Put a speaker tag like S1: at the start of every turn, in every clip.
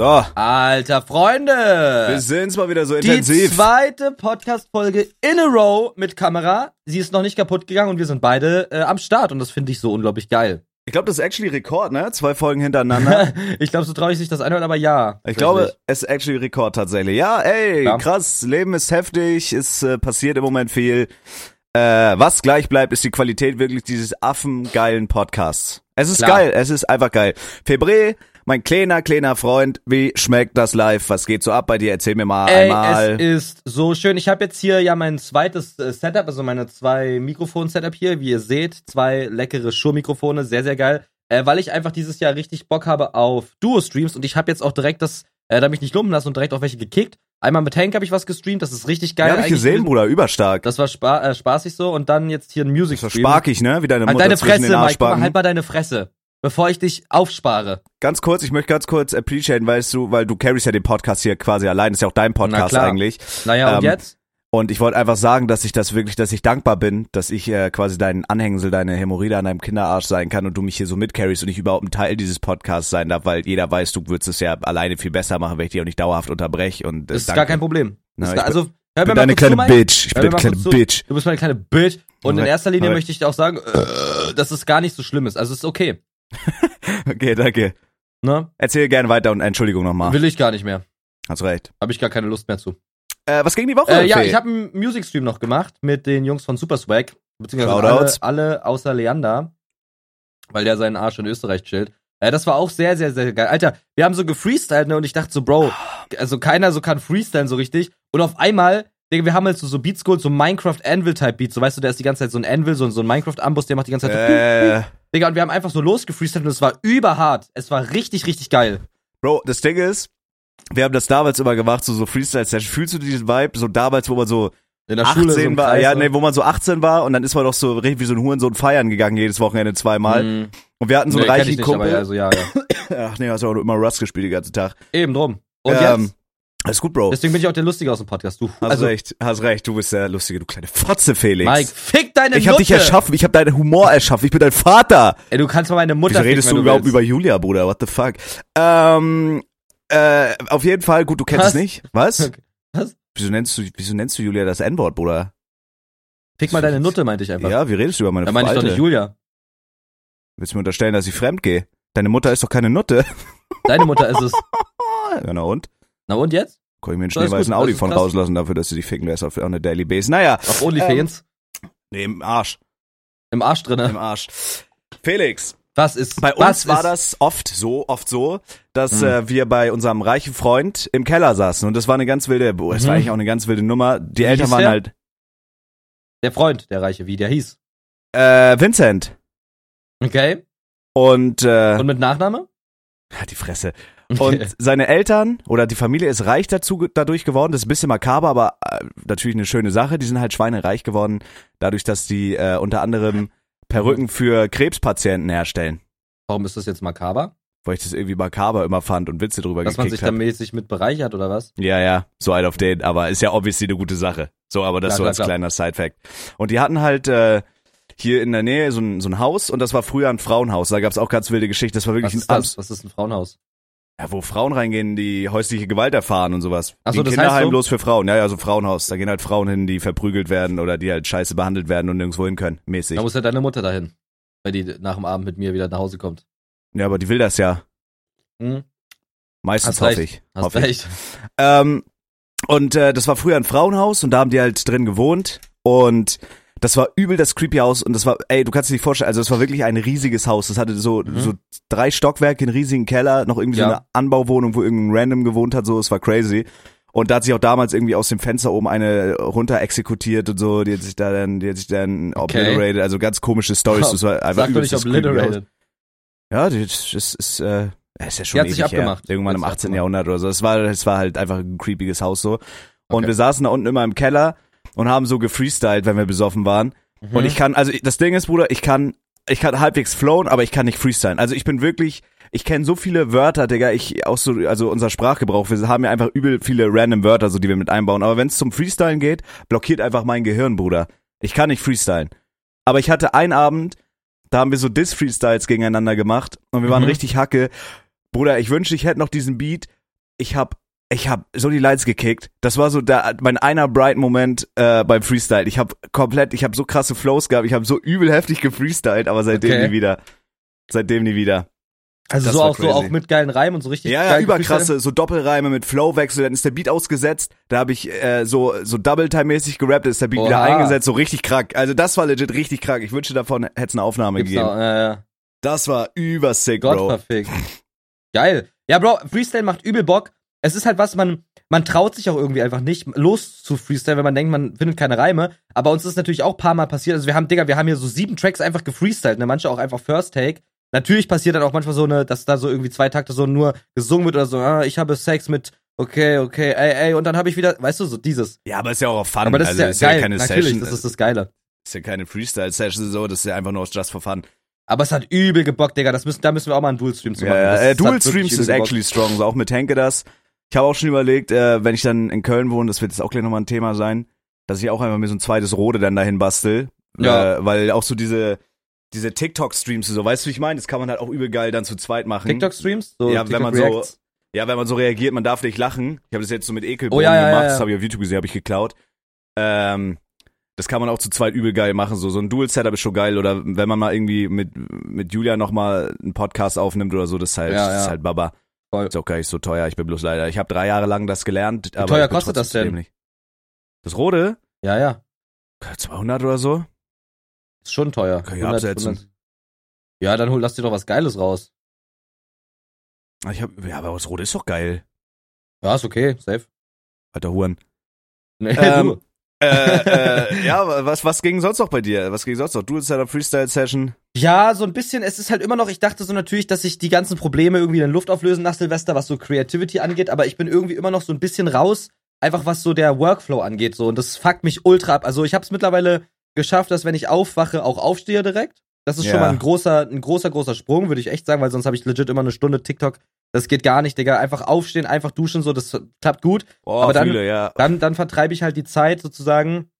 S1: So,
S2: Alter Freunde!
S1: wir sind's mal wieder so
S2: Die
S1: intensiv.
S2: zweite Podcast-Folge in a row mit Kamera. Sie ist noch nicht kaputt gegangen und wir sind beide äh, am Start und das finde ich so unglaublich geil.
S1: Ich glaube, das ist actually Rekord, ne? Zwei Folgen hintereinander.
S2: ich glaube, so traue ich sich das anhört, aber ja.
S1: Ich glaube, es ist actually Rekord tatsächlich. Ja, ey,
S2: Ja.
S1: krass, Leben ist heftig, es äh, passiert im Moment viel. Äh, was gleich bleibt, ist die Qualität wirklich dieses affengeilen Podcasts. Es ist
S2: Klar.
S1: geil, es ist einfach geil. Febre, mein kleiner, kleiner Freund, wie schmeckt das live? Was geht so ab bei dir? Erzähl mir mal
S2: Ey,
S1: einmal.
S2: es ist so schön. Ich habe jetzt hier ja mein zweites äh, Setup, also meine zwei Mikrofon-Setup hier. Wie ihr seht, zwei leckere Shure-Mikrofone, sehr, sehr geil. Äh, weil ich einfach dieses Jahr richtig Bock habe auf Duo-Streams und ich habe jetzt auch direkt das, äh, da mich nicht lumpen lassen und direkt auch welche gekickt. Einmal mit Hank habe ich was gestreamt, das ist richtig geil.
S1: ja, hab ich gesehen. Bruder, überstark.
S2: Das war spa äh, spaßig so und dann jetzt hier ein Music
S1: Das war
S2: Stream.
S1: sparkig, ne? Wie deine
S2: Halt
S1: Mutter
S2: deine
S1: zwischen
S2: Fresse,
S1: den
S2: Mike, guck mal,
S1: Arschbacken.
S2: halt mal deine Fresse. Bevor ich dich aufspare.
S1: Ganz kurz, ich möchte ganz kurz appreciaten, weißt du, weil du carries ja den Podcast hier quasi allein, ist ja auch dein Podcast
S2: klar.
S1: eigentlich.
S2: Naja, und
S1: Ähm,
S2: jetzt?
S1: Und ich wollte einfach sagen, dass ich das wirklich, dass ich dankbar bin, dass ich äh, quasi dein Anhängsel, deine Hämorrhoide an deinem Kinderarsch sein kann und du mich hier so mitcarries und ich überhaupt ein Teil dieses Podcasts sein darf, weil jeder weiß, du würdest es ja alleine viel besser machen, wenn ich dich auch nicht dauerhaft unterbreche. Und äh,
S2: Das ist
S1: danke.
S2: gar kein Problem.
S1: Na,
S2: ist, also, hör
S1: Ich bin deine
S2: zu,
S1: kleine
S2: Mike.
S1: Bitch. Ich bin deine kleine
S2: zu.
S1: Bitch.
S2: Du bist meine kleine Bitch. Und in erster Linie möchte ich dir auch sagen, äh, dass es gar nicht so schlimm ist. Also es ist okay.
S1: Okay, danke.
S2: Ne?
S1: Erzähl gerne weiter und Entschuldigung nochmal.
S2: Will ich gar nicht mehr.
S1: Hast recht.
S2: Habe ich gar keine Lust mehr zu.
S1: Äh, was ging die Woche?
S2: Äh, ja, ich habe einen Music Stream noch gemacht mit den Jungs von Super Swag. Beziehungsweise alle, alle außer Leander. Weil der seinen Arsch in Österreich chillt. Äh, das war auch sehr, sehr, sehr geil. Alter, wir haben so gefreestylt, ne? Und ich dachte so, Bro, also keiner so kann freestylen so richtig. Und auf einmal, Digga, wir haben halt so, so Beats geholt, so Minecraft Anvil-Type Beats. So weißt du, der ist die ganze Zeit so ein Anvil, so, so ein Minecraft-Ambus, der macht die ganze Zeit so.
S1: äh,
S2: Digga, und wir haben einfach so losgefreestylt und es war überhart. Es war richtig, richtig geil.
S1: Bro, das Ding ist, wir haben das damals immer gemacht, so, so Freestyle-Session. Fühlst du diesen Vibe, so damals, wo man so
S2: In der
S1: 18
S2: so im
S1: war,
S2: Kreis,
S1: ja,
S2: ne?
S1: nee, wo man so 18 war und dann ist man doch so richtig wie so ein Hurensohn feiern gegangen, jedes Wochenende zweimal.
S2: Mhm.
S1: Und wir hatten so
S2: Nee,
S1: einen
S2: kenn
S1: reichen
S2: ich nicht,
S1: Kumpel.
S2: aber ja, also ja, ja.
S1: Ach nee, hast du auch immer Rust gespielt den ganzen Tag.
S2: Eben drum. Und
S1: Ähm,
S2: jetzt?
S1: Alles gut, Bro.
S2: Deswegen bin ich auch der Lustige aus dem Podcast. Du,
S1: Hast
S2: also,
S1: recht, hast recht, du bist der Lustige, du kleine Fotze, Felix.
S2: Mike, fick deine
S1: ich hab
S2: Mutter.
S1: dich erschaffen, ich hab deinen Humor erschaffen, ich bin dein Vater.
S2: Ey, du kannst mal meine Mutter
S1: Wieso
S2: ficken,
S1: redest
S2: wenn
S1: du überhaupt
S2: willst.
S1: über Julia, Bruder? What the fuck? Ähm, äh, auf jeden Fall, gut, du kennst
S2: Was?
S1: es nicht. Was?
S2: Okay. Was?
S1: Wieso nennst du, wieso nennst du Julia das N-Wort, Bruder?
S2: Fick mal deine Nutte, meinte ich einfach.
S1: Ja, wie redest du über meine
S2: da meine ich doch nicht Julia.
S1: Willst du mir unterstellen, dass ich fremd gehe? Deine Mutter ist doch keine Nutte.
S2: Deine Mutter ist es.
S1: ja, na und?
S2: Na und jetzt?
S1: Kann ich mir einen schneeweißen Audi von
S2: krass.
S1: rauslassen dafür, dass du die ficken lässt auf auf eine Daily Base. Naja,
S2: Auf OnlyFans?
S1: nee, im Arsch.
S2: Im Arsch drinne.
S1: Im Arsch. Felix,
S2: Was ist?
S1: bei uns war
S2: ist,
S1: das oft so, oft so, dass
S2: Mhm.
S1: äh, wir bei unserem reichen Freund im Keller saßen und das war eine ganz wilde, boah, es war
S2: Mhm.
S1: eigentlich auch eine ganz wilde Nummer. Die
S2: Wie
S1: Eltern waren
S2: der?
S1: halt
S2: Der Freund, der Reiche, wie der hieß.
S1: äh, Vincent
S2: Okay.
S1: und äh,
S2: Und mit Nachname?
S1: die Fresse. Und seine Eltern oder die Familie ist reich dazu dadurch geworden. Das ist ein bisschen makaber, aber äh, natürlich eine schöne Sache. Die sind halt schweinereich geworden, dadurch, dass die äh, unter anderem Perücken für Krebspatienten herstellen.
S2: Warum ist das jetzt makaber?
S1: Weil ich das irgendwie makaber immer fand und Witze drüber
S2: Dass man sich da mäßig mit bereichert oder was?
S1: Ja, ja, so halt auf den, aber ist ja obviously eine gute Sache. So, aber das
S2: Klar,
S1: so als
S2: klar.
S1: kleiner Side-Fact. Und die hatten halt äh, hier in der Nähe so ein, so ein Haus und das war früher ein Frauenhaus. Da gab's auch ganz wilde Geschichten. Das war wirklich
S2: Was ist
S1: ein
S2: das? Was ist ein Frauenhaus?
S1: Ja, wo Frauen reingehen, die häusliche Gewalt erfahren und sowas.
S2: Ach
S1: Wie
S2: so,
S1: ein
S2: das heißt
S1: Kinderheim
S2: so?
S1: bloß für Frauen. Ja, ja, so Frauenhaus. Da gehen halt Frauen hin, die verprügelt werden oder die halt scheiße behandelt werden und nirgendwo hin können. Mäßig.
S2: Da muss ja deine Mutter dahin. Weil die nach dem Abend mit mir wieder nach Hause kommt.
S1: Ja, aber die will das ja.
S2: Hm?
S1: Meistens hoffe ich.
S2: Hast
S1: hoffe ich.
S2: recht.
S1: Ähm, und äh, das war früher ein Frauenhaus und da haben die halt drin gewohnt und das war übel das creepy Haus und das war, ey, du kannst dir nicht vorstellen, also es war wirklich ein riesiges Haus. Das hatte so,
S2: Mhm.
S1: so drei Stockwerke, einen riesigen Keller, noch irgendwie so
S2: Ja.
S1: eine Anbauwohnung, wo irgendein Random gewohnt hat, so, es war crazy. Und da hat sich auch damals irgendwie aus dem Fenster oben eine runter exekutiert und so, die hat sich da dann, die hat sich dann obliterated, also ganz komische Stories. Das war einfach
S2: Sag doch nicht obliterated.
S1: Ja, das ist, ist, äh, ist ja schon
S2: Die hat sich
S1: ewig her.
S2: abgemacht.
S1: Irgendwann im
S2: Die hat
S1: 18.
S2: sich abgemacht.
S1: Jahrhundert oder so. Es war, es war halt einfach ein creepiges Haus so. Und
S2: Okay.
S1: wir saßen da unten immer im Keller und haben so gefreestylt, wenn wir besoffen waren.
S2: Mhm.
S1: Und ich kann, also das Ding ist, Bruder, ich kann, ich kann halbwegs flowen, aber ich kann nicht freestylen. Also ich bin wirklich, ich kenne so viele Wörter, Digga, ich auch so, also unser Sprachgebrauch, wir haben ja einfach übel viele random Wörter, so die wir mit einbauen. Aber wenn es zum Freestylen geht, blockiert einfach mein Gehirn, Bruder. Ich kann nicht freestylen. Aber ich hatte einen Abend, da haben wir so Diss-Freestyles gegeneinander gemacht und wir waren
S2: Mhm.
S1: richtig hacke. Bruder, ich wünschte, ich hätte noch diesen Beat. ich hab ich hab so die Lights gekickt. Das war so da mein einer bright Moment äh, beim Freestyle. Ich hab komplett, ich hab so krasse Flows gehabt, ich hab so übel heftig gefreestylt, aber seitdem
S2: Okay.
S1: nie wieder. Seitdem nie wieder.
S2: Also
S1: Das
S2: so auch so
S1: crazy.
S2: auch mit geilen Reimen und so richtig
S1: Ja, ja, überkrasse, so Doppelreime mit Flowwechsel, dann ist der Beat ausgesetzt, da habe ich äh, so so Double-Time-mäßig gerappt, ist der Beat wieder
S2: Oha.
S1: eingesetzt, so richtig krank. Also das war legit richtig krank. Ich wünschte davon hätte es eine Aufnahme
S2: Gibt's
S1: gegeben.
S2: da, ja, ja.
S1: Das war übersick, Bro.
S2: Geil. Ja, Bro, Freestyle macht übel Bock. Es ist halt was, man, man traut sich auch irgendwie einfach nicht los zu Freestyle, wenn man denkt, man findet keine Reime. Aber uns ist natürlich auch ein paar Mal passiert. Also wir haben, Digga, wir haben hier so sieben Tracks einfach gefreestylt, ne? Manche auch einfach First Take. Natürlich passiert dann auch manchmal so eine, dass da so irgendwie zwei Takte so nur gesungen wird oder so, ah, ich habe Sex mit, okay, okay, ey, ey, und dann habe ich wieder, weißt du, so dieses.
S1: Ja, aber ist ja auch auf Fun.
S2: Aber das
S1: also
S2: ist ja geil,
S1: keine
S2: natürlich,
S1: Session.
S2: das ist das Geile.
S1: ist ja keine Freestyle-Session so, das ist ja einfach nur Just for Fun.
S2: Aber es hat übel gebockt, Digga. Das müssen, da müssen wir auch mal einen Dual-Stream zu machen.
S1: Ja, ja, äh,
S2: das
S1: Dual
S2: hat wirklich
S1: Streams
S2: übel
S1: ist
S2: gebockt.
S1: actually strong, so auch mit Henke das. Ich habe auch schon überlegt, äh, wenn ich dann in Köln wohne, das wird jetzt auch gleich nochmal ein Thema sein, dass ich auch einfach mir so ein zweites Rode dann dahin bastel.
S2: Ja.
S1: Äh, weil auch so diese, diese TikTok-Streams, so, weißt du, wie ich meine? Das kann man halt auch übel geil dann zu zweit machen.
S2: TikTok-Streams? So
S1: Ja, wenn man so-
S2: TikTok-Reacts?
S1: Ja, wenn man so reagiert, man darf nicht lachen. Ich habe das jetzt so mit Ekelbogen
S2: Oh, ja, ja,
S1: gemacht,
S2: ja,
S1: das habe ich auf YouTube gesehen, habe ich geklaut. Ähm, das kann man auch zu zweit übel geil machen. So, so ein Dual-Setup ist schon geil. Oder wenn man mal irgendwie mit, mit Julia nochmal einen Podcast aufnimmt oder so, das ist halt, das ist halt Baba.
S2: Voll.
S1: Ist auch gar nicht so teuer. Ich bin bloß leider. Ich habe drei Jahre lang das gelernt. aber
S2: teuer kostet das denn?
S1: dämlich. Das Rode?
S2: Ja, ja.
S1: 200 oder so?
S2: Ist schon teuer.
S1: Kann ich absetzen.
S2: Ja, dann hol, lass dir doch was Geiles raus.
S1: Ah, Ich hab, ja, aber das Rode ist doch geil.
S2: Ja, ist okay, safe.
S1: Alter Huren.
S2: Nee,
S1: Ähm,
S2: du.
S1: Äh, äh, ja, was, was ging sonst noch bei dir? Was ging sonst noch? Dual-Setup, Freestyle-Session?
S2: Ja, so ein bisschen, es ist halt immer noch, ich dachte so natürlich, dass sich die ganzen Probleme irgendwie in Luft auflösen nach Silvester, was so Creativity angeht, aber ich bin irgendwie immer noch so ein bisschen raus, einfach was so der Workflow angeht, so, und das fuckt mich ultra ab. Also ich habe es mittlerweile geschafft, dass wenn ich aufwache, auch aufstehe direkt. Das ist schon
S1: Ja.
S2: mal ein großer, ein großer, großer Sprung, würde ich echt sagen, weil sonst habe ich legit immer eine Stunde TikTok. Das geht gar nicht, Digga. Einfach aufstehen, einfach duschen, so, das klappt gut.
S1: Boah,
S2: Aber dann-
S1: fühle, ja.
S2: Dann, dann vertreibe ich halt die Zeit sozusagen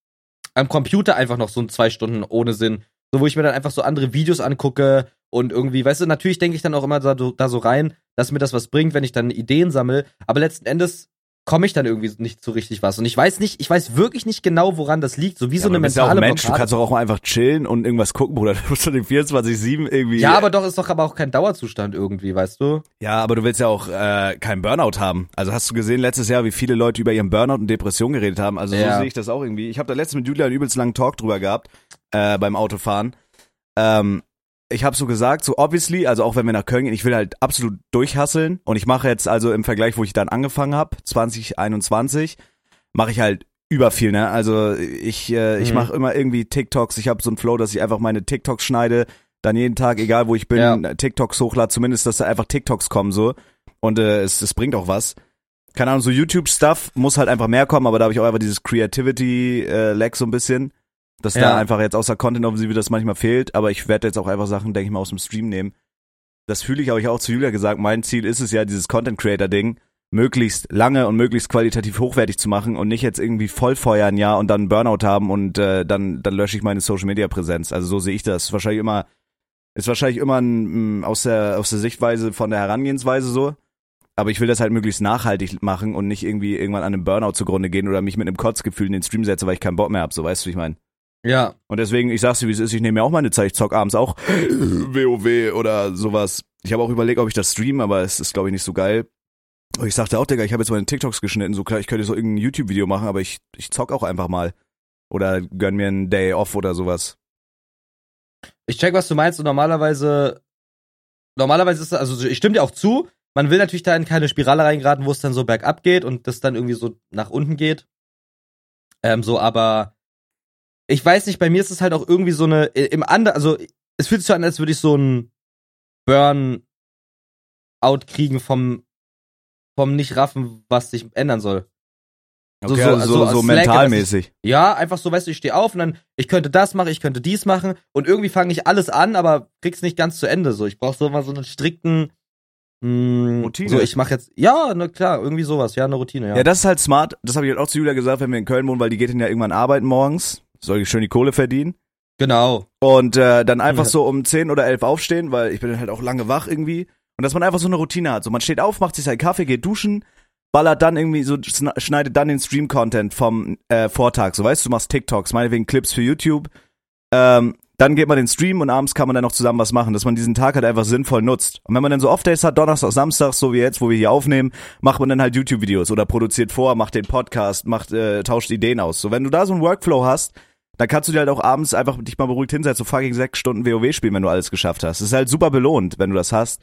S2: am Computer einfach noch so ein zwei Stunden ohne Sinn. So, wo ich mir dann einfach so andere Videos angucke und irgendwie, weißt du, natürlich denke ich dann auch immer da, da so rein, dass mir das was bringt, wenn ich dann Ideen sammle. Aber letzten Endes komme ich dann irgendwie nicht so richtig was. Und ich weiß nicht, ich weiß wirklich nicht genau, woran das liegt. So wie
S1: Ja,
S2: so eine
S1: bist ja auch
S2: mentale
S1: Mensch, du kannst doch auch einfach chillen und irgendwas gucken, Bruder. Du musst doch den 24-7 irgendwie.
S2: ja, aber doch, ist doch aber auch kein Dauerzustand irgendwie, weißt du?
S1: Ja, aber du willst ja auch äh, keinen Burnout haben. Also hast du gesehen letztes Jahr, wie viele Leute über ihren Burnout und Depression geredet haben? Also so
S2: Ja.
S1: sehe ich das auch irgendwie. Ich habe da letztens mit Julia einen übelst langen Talk drüber gehabt äh, beim Autofahren. Ähm, ich habe so gesagt, so obviously, also auch wenn wir nach Köln gehen, ich will halt absolut durchhasseln und ich mache jetzt also im Vergleich, wo ich dann angefangen habe, 2021, mache ich halt über viel, ne? Also ich äh, ich
S2: Mhm.
S1: mache immer irgendwie TikToks, ich habe so einen Flow, dass ich einfach meine TikToks schneide, dann jeden Tag, egal wo ich bin,
S2: Ja.
S1: TikToks hochlade, zumindest, dass da einfach TikToks kommen so und äh, es, es bringt auch was. Keine Ahnung, so YouTube-Stuff muss halt einfach mehr kommen, aber da habe ich auch einfach dieses Creativity-Lag so ein bisschen, dass
S2: Ja.
S1: da einfach jetzt außer Content-Offensive das manchmal fehlt, aber ich werde jetzt auch einfach Sachen, denke ich mal, aus dem Stream nehmen. Das fühle ich, habe ich auch zu Julia gesagt, mein Ziel ist es ja, dieses Content-Creator-Ding möglichst lange und möglichst qualitativ hochwertig zu machen und nicht jetzt irgendwie vollfeuern, ja, und dann Burnout haben und äh, dann, dann lösche ich meine Social-Media-Präsenz. Also so sehe ich das. Wahrscheinlich immer, ist wahrscheinlich immer ein, mm, aus der, aus der Sichtweise von der Herangehensweise so. Aber ich will das halt möglichst nachhaltig machen und nicht irgendwie irgendwann an einem Burnout zugrunde gehen oder mich mit einem Kotzgefühl in den Stream setze, weil ich keinen Bock mehr hab, so weißt du, wie ich meine.
S2: Ja.
S1: Und deswegen, ich sag's dir, wie es ist, ich nehme mir auch meine Zeit, ich zock abends auch WoW oder sowas. Ich habe auch überlegt, ob ich das streame, aber es ist, glaube ich, nicht so geil. Und ich sagte auch, Digga, ich habe jetzt meine TikToks geschnitten, so klar, ich könnte so irgendein YouTube-Video machen, aber ich, ich zock auch einfach mal. Oder gönn mir einen Day off oder sowas.
S2: Ich check, was du meinst und normalerweise, normalerweise ist das, also ich stimme dir auch zu, man will natürlich da in keine Spirale reingeraten, wo es dann so bergab geht und das dann irgendwie so nach unten geht. Ähm, so, aber ich weiß nicht, bei mir ist es halt auch irgendwie so eine, im anderen, also es fühlt sich so an, als würde ich so ein Burnout kriegen vom, vom nicht raffen, was sich ändern soll. So-
S1: Okay,
S2: so-
S1: also so,
S2: so
S1: so,
S2: aus Slack,
S1: mentalmäßig.
S2: Ja, einfach so, weißt du, ich stehe auf und dann, ich könnte das machen, ich könnte dies machen und irgendwie fange ich alles an, aber krieg's nicht ganz zu Ende. So, ich brauche so mal so einen strikten mh,
S1: Routine.
S2: So, ich mache jetzt, ja, na klar, irgendwie sowas, ja, eine Routine, ja.
S1: Ja, das ist halt smart. Das habe ich halt auch zu Julia gesagt, wenn wir in Köln wohnen, weil die geht dann ja irgendwann arbeiten morgens. Soll ich schön die Kohle verdienen.
S2: genau.
S1: Und äh, dann einfach so um 10 oder 11 aufstehen, weil ich bin halt auch lange wach irgendwie. Und dass man einfach so eine Routine hat. So man steht auf, macht sich seinen Kaffee, geht duschen, ballert dann irgendwie so, schn- schneidet dann den Stream-Content vom äh, Vortag. So weißt du, du machst TikToks, meinetwegen Clips für YouTube. Ähm, dann geht man den Stream und abends kann man dann noch zusammen was machen, dass man diesen Tag halt einfach sinnvoll nutzt. Und wenn man dann so Off-Days hat, Donnerstag, Samstag, so wie jetzt, wo wir hier aufnehmen, macht man dann halt YouTube-Videos oder produziert vor, macht den Podcast, macht, äh, tauscht Ideen aus. So, wenn du da so einen Workflow hast, dann kannst du dir halt auch abends einfach dich mal beruhigt hinsetzen, so fucking sechs Stunden WoW spielen, wenn du alles geschafft hast. Das ist halt super belohnt, wenn du das hast.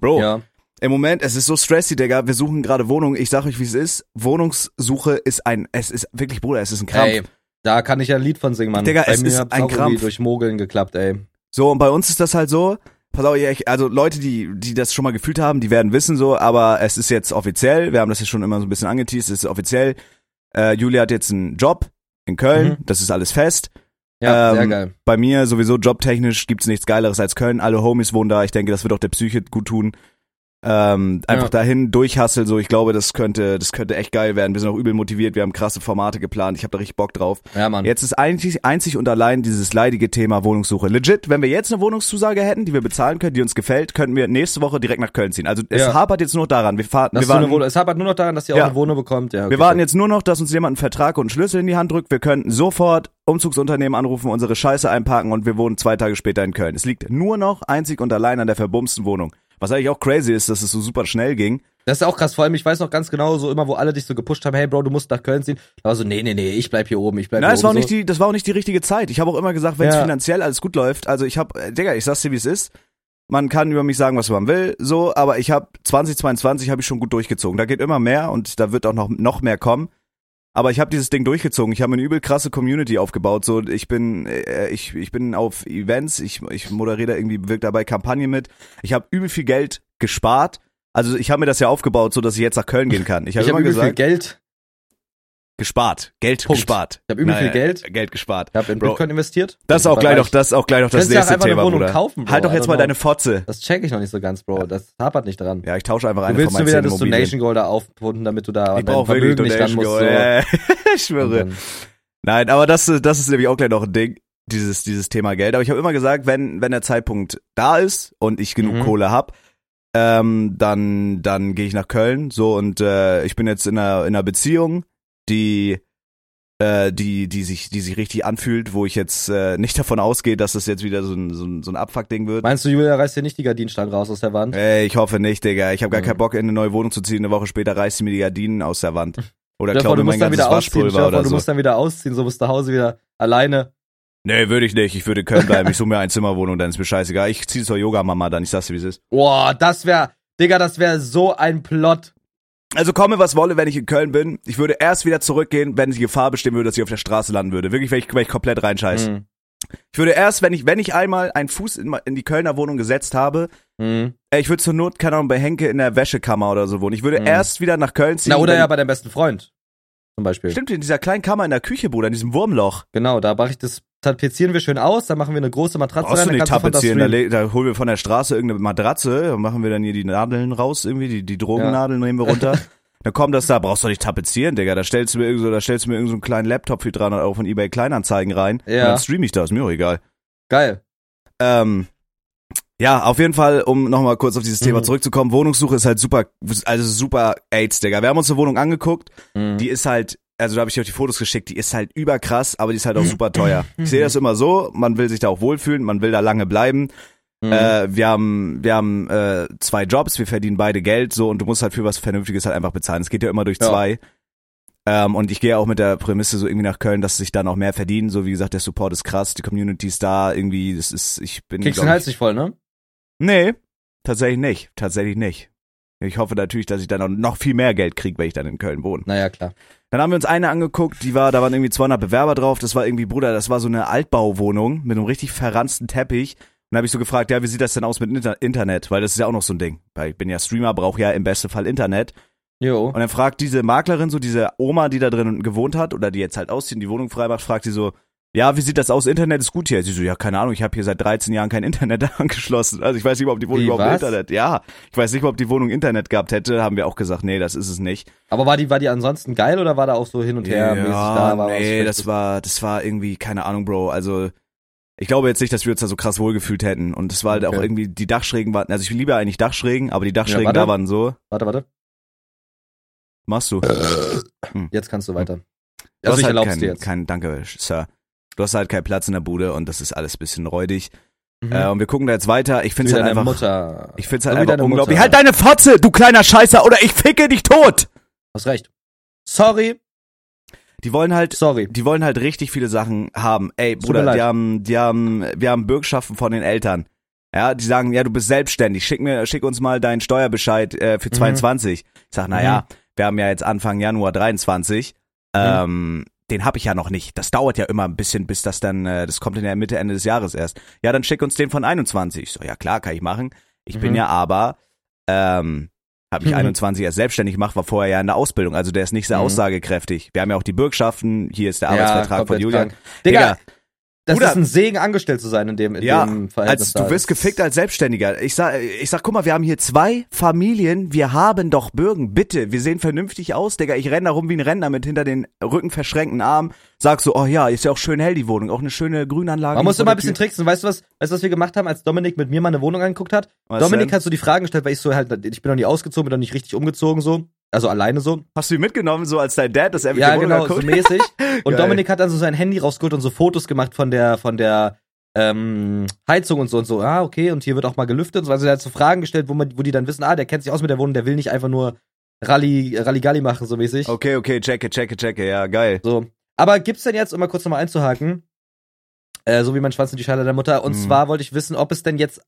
S1: Bro,
S2: Ja.
S1: im Moment, es ist so stressy, Digga. Wir suchen gerade Wohnungen. Ich sag euch, wie es ist. Wohnungssuche ist ein, es ist wirklich, Bruder, es ist ein Krampf.
S2: Ey, da kann ich ja ein Lied von singen, Mann.
S1: Digga,
S2: Bei
S1: es
S2: mir
S1: ist ein Krampf.
S2: durch Mogeln geklappt, ey.
S1: So, und bei uns ist das halt so. Pass auf, also Leute, die, die das schon mal gefühlt haben, die werden wissen so, aber es ist jetzt offiziell. Wir haben das ja schon immer so ein bisschen angeteased. Es ist offiziell. Äh, Julia hat jetzt einen Job in Köln.
S2: Mhm.
S1: Das ist alles fest.
S2: Ja, sehr
S1: Ähm,
S2: geil.
S1: Bei mir sowieso jobtechnisch gibt's nichts Geileres als Köln. Alle Homies wohnen da. Ich denke, das wird auch der Psyche gut tun. Ähm, einfach
S2: Ja.
S1: dahin durchhasseln, so ich glaube, das könnte, das könnte echt geil werden. Wir sind auch übel motiviert, wir haben krasse Formate geplant, ich habe da richtig Bock drauf.
S2: Ja, Mann.
S1: Jetzt ist eigentlich einzig und allein dieses leidige Thema Wohnungssuche. Legit, wenn wir jetzt eine Wohnungszusage hätten, die wir bezahlen können, die uns gefällt, könnten wir nächste Woche direkt nach Köln ziehen. Also es
S2: Ja.
S1: hapert jetzt nur daran. Wir fahren,
S2: Dass
S1: wir warten,
S2: Wohnung, es hapert nur noch daran, dass ihr auch
S1: Ja.
S2: eine Wohnung bekommt. Ja, okay,
S1: wir warten jetzt nur noch, dass uns jemand einen Vertrag und einen Schlüssel in die Hand drückt. Wir könnten sofort Umzugsunternehmen anrufen, unsere Scheiße einpacken und wir wohnen zwei Tage später in Köln. Es liegt nur noch einzig und allein an der verbumsten Wohnung. Was eigentlich auch crazy ist, dass es so super schnell ging.
S2: Das ist auch krass, vor allem, ich weiß noch ganz genau, so immer, wo alle dich so gepusht haben, hey Bro, du musst nach Köln ziehen. Da war so, nee, nee, nee, ich bleib hier oben, ich bleib
S1: Nein,
S2: hier
S1: das war auch
S2: oben.
S1: nicht die, das war auch nicht die richtige Zeit. Ich habe auch immer gesagt, wenn es
S2: Ja.
S1: finanziell alles gut läuft, also ich habe, äh, Digga, ich sag's dir, wie es ist. Man kann über mich sagen, was man will, so, aber ich habe 2022 habe ich schon gut durchgezogen. Da geht immer mehr und da wird auch noch noch mehr kommen. Aber ich habe dieses Ding durchgezogen. Ich habe eine übel krasse Community aufgebaut. So, ich bin, äh, ich, ich bin auf Events. Ich, ich moderiere da irgendwie, wirke dabei Kampagne mit. Ich habe übel viel Geld gespart. Also ich habe mir das ja aufgebaut, so dass ich jetzt nach Köln gehen kann. Ich habe
S2: habe
S1: immer
S2: übel viel
S1: gesagt,
S2: Geld,
S1: gespart, Geld
S2: Punkt.
S1: gespart.
S2: ich habe übel viel Geld,
S1: Geld gespart.
S2: ich habe in
S1: Bro.
S2: Bitcoin investiert.
S1: Das ist auch gleich noch, das ist auch gleich noch das
S2: du
S1: nächste Thema, Bruder.
S2: kaufen, Bro.
S1: halt doch jetzt
S2: don't
S1: mal
S2: know.
S1: deine Fotze.
S2: Das check ich noch nicht so ganz, Bro. Das hapert nicht dran.
S1: Ja, ich tausche einfach
S2: du
S1: eine
S2: willst
S1: von meinen
S2: wieder
S1: zehn
S2: das. Donation Goal da aufpumpen, damit du da
S1: Ich
S2: dein Vermögen nicht ran musst. So.
S1: Ja, ich schwöre. Nein, aber das, das ist nämlich auch gleich noch ein Ding, dieses, dieses Thema Geld. Aber ich habe immer gesagt, wenn, wenn der Zeitpunkt da ist und ich genug
S2: Mhm.
S1: Kohle hab, ähm, dann, dann gehe ich nach Köln. So und äh, ich bin jetzt in einer, in einer Beziehung, die äh, die, die sich, die sich richtig anfühlt, wo ich jetzt äh, nicht davon ausgehe, dass das jetzt wieder so ein, so ein, so ein Abfuck-Ding wird.
S2: Meinst du, Julia reißt dir nicht die Gardinenstangen raus aus der Wand?
S1: Ey, ich hoffe nicht, Digga. Ich habe gar
S2: Mhm.
S1: keinen Bock, in eine neue Wohnung zu ziehen. Eine Woche später reißt sie mir die Gardinen aus der Wand. Oder klaut
S2: du
S1: mir mein
S2: musst dann
S1: ganzes Waschpulver oder
S2: du
S1: so.
S2: musst dann wieder ausziehen, so bist du zu Hause wieder alleine.
S1: Nee, würde ich nicht. Ich würde in Köln bleiben. Ich suche mir eine Zimmerwohnung, dann ist mir scheißegal. Ich ziehe zur Yoga-Mama dann. Ich sag's dir, wie es ist.
S2: Boah, das wär, Digga, das wär so ein Plot.
S1: Also komme, was wolle, wenn ich in Köln bin. Ich würde erst wieder zurückgehen, wenn die Gefahr bestehen würde, dass ich auf der Straße landen würde. Wirklich, wenn ich, wenn ich komplett reinscheiß.
S2: Mhm.
S1: Ich würde erst, wenn ich, wenn ich einmal einen Fuß in, in die Kölner Wohnung gesetzt habe,
S2: Mhm.
S1: äh, ich würde zur Not, keine Ahnung, bei Henke in der Wäschekammer oder so wohnen. Ich würde
S2: Mhm.
S1: erst wieder nach Köln ziehen.
S2: Na, oder ja bei deinem besten Freund. Zum Beispiel.
S1: Stimmt, in dieser kleinen Kammer in der Küche, Bruder, in diesem Wurmloch.
S2: Genau, da mache ich das, tapezieren wir schön aus, dann machen wir eine große Matratze
S1: Brauchst du
S2: rein,
S1: nicht
S2: du
S1: tapezieren, da, da holen wir von der Straße irgendeine Matratze, machen wir dann hier die Nadeln raus, irgendwie, die, die Drogennadeln nehmen wir runter. Dann kommt das da, brauchst du nicht tapezieren, Digga, da stellst du mir irgend so, da stellst du mir irgendeinen so einen kleinen Laptop für 300 Euro von eBay Kleinanzeigen rein.
S2: Ja.
S1: Und dann stream ich das, mir auch egal.
S2: Geil.
S1: Ähm, ja, auf jeden Fall, um nochmal kurz auf dieses Thema
S2: Mhm.
S1: zurückzukommen, Wohnungssuche ist halt super, also super AIDS, Digga. Wir haben uns eine Wohnung angeguckt,
S2: Mhm.
S1: die ist halt, also da habe ich dir auch die Fotos geschickt, die ist halt überkrass, aber die ist halt auch super teuer. Ich sehe das immer so, man will sich da auch wohlfühlen, man will da lange bleiben.
S2: Mhm.
S1: Äh, wir haben, wir haben äh, zwei Jobs, wir verdienen beide Geld, so und du musst halt für was Vernünftiges halt einfach bezahlen. Es geht ja immer durch
S2: Ja.
S1: zwei. Ähm, und ich gehe auch mit der Prämisse so irgendwie nach Köln, dass sich dann auch mehr verdienen. So wie gesagt, der Support ist krass, die Community ist da, irgendwie, das ist, ich bin.
S2: Kriegst den Hals
S1: ich,
S2: nicht voll, ne?
S1: Nee, tatsächlich nicht. Tatsächlich nicht. Ich hoffe natürlich, dass ich dann noch viel mehr Geld kriege, wenn ich dann in Köln wohne.
S2: Naja, klar.
S1: Dann haben wir uns eine angeguckt, die war, da waren irgendwie 200 Bewerber drauf. Das war irgendwie, Bruder, das war so eine Altbauwohnung mit einem richtig verranzten Teppich. Und habe ich so gefragt, ja, wie sieht das denn aus mit Inter Internet? Weil das ist ja auch noch so ein Ding. Weil ich bin ja Streamer, brauche ja im besten Fall Internet.
S2: Jo.
S1: Und dann fragt diese Maklerin so, diese Oma, die da drin gewohnt hat oder die jetzt halt auszieht und die Wohnung frei macht, fragt sie so, ja, wie sieht das aus? Internet ist gut hier. Sie so, ja, keine Ahnung, ich habe hier seit 13 Jahren kein Internet angeschlossen. Also ich weiß nicht mal, ob die Wohnung
S2: Wie,
S1: überhaupt
S2: was?
S1: Internet. Ja, ich weiß nicht mal, ob die Wohnung Internet gehabt hätte. Haben wir auch gesagt, nee, das ist es nicht.
S2: Aber war die, war die ansonsten geil oder war da auch so hin und her mäßig da? War
S1: nee, das war, das war irgendwie, keine Ahnung, Bro. Also ich glaube jetzt nicht, dass wir uns da so krass wohlgefühlt hätten. Und es war halt
S2: Okay.
S1: auch irgendwie, die Dachschrägen waren, also ich liebe eigentlich Dachschrägen, aber die Dachschrägen
S2: warte.
S1: da waren so.
S2: Warte, warte.
S1: Machst du.
S2: Jetzt kannst du weiter. Also ich
S1: halt
S2: erlaub's
S1: kein,
S2: dir jetzt.
S1: Kein, danke, Sir. Du hast halt keinen Platz in der Bude und das ist alles bisschen räudig.
S2: Mhm.
S1: Äh, und wir gucken da jetzt weiter. Ich find's
S2: Wie
S1: halt einfach.
S2: Mutter.
S1: Ich find's halt
S2: wie
S1: einfach unglaublich.
S2: Mutter.
S1: Halt deine Fotze, du kleiner Scheißer, oder ich ficke dich tot!
S2: Hast recht. Sorry,
S1: Die wollen halt,
S2: sorry.
S1: die wollen halt richtig viele Sachen haben. Ey, Bruder, die haben, die haben, wir haben Bürgschaften von den Eltern. Ja, die sagen, ja, du bist selbstständig. Schick mir, schick uns mal deinen Steuerbescheid äh, für
S2: Mhm.
S1: 22. Ich sag, na ja, wir haben ja jetzt Anfang Januar 23.
S2: Mhm.
S1: Ähm, den habe ich ja noch nicht. Das dauert ja immer ein bisschen, bis das dann, äh, das kommt in der Mitte Ende des Jahres erst. Ja, dann schick uns den von 21. Ich so, ja klar, kann ich machen. Ich bin
S2: Mhm.
S1: ja aber, ähm, habe mich
S2: Mhm.
S1: 21 erst selbstständig gemacht, war vorher ja in der Ausbildung. Also der ist nicht sehr
S2: Mhm.
S1: aussagekräftig. Wir haben ja auch die Bürgschaften. Hier ist der Arbeitsvertrag von
S2: komplett
S1: Julian.
S2: Digga,
S1: Digga,
S2: das
S1: Bruder.
S2: ist ein Segen, angestellt zu sein in dem, in
S1: Ja,
S2: dem Verhältnis.
S1: Als du wirst gefickt als Selbstständiger. Ich sag, ich sag, guck mal, wir haben hier zwei Familien, wir haben doch Bürgen, bitte. Wir sehen vernünftig aus, Digga. Ich renn da rum wie ein Rentner mit hinter den Rücken verschränkten Armen. Sag so, oh ja, ist ja auch schön hell die Wohnung, auch eine schöne Grünanlage.
S2: Man muss immer ein bisschen tricksen. Weißt du was, weißt du, was wir gemacht haben, als Dominik mit mir mal eine Wohnung angeguckt hat?
S1: Was
S2: Dominik
S1: denn?
S2: hat so die Fragen gestellt, weil ich so halt, ich bin noch nie ausgezogen, bin noch nicht richtig umgezogen so. Also alleine so.
S1: Hast du ihn mitgenommen, so als dein Dad, dass er mit
S2: Ja, genau, so mäßig. Und. Dominik hat dann so sein Handy rausgeholt und so Fotos gemacht von der, von der ähm, Heizung und so und so. Ah, okay, und hier wird auch mal gelüftet. und so. Also er hat so Fragen gestellt, wo, man, wo die dann wissen, ah, der kennt sich aus mit der Wohnung, der will nicht einfach nur Rally, Rallygalli machen, so mäßig.
S1: Okay, okay, checke, checke, checke, ja, geil.
S2: So. Aber gibt's denn jetzt, um mal kurz nochmal einzuhaken, äh, so wie mein Schwanz in die Schale der Mutter, und
S1: Mhm.
S2: zwar wollte ich wissen, ob es denn jetzt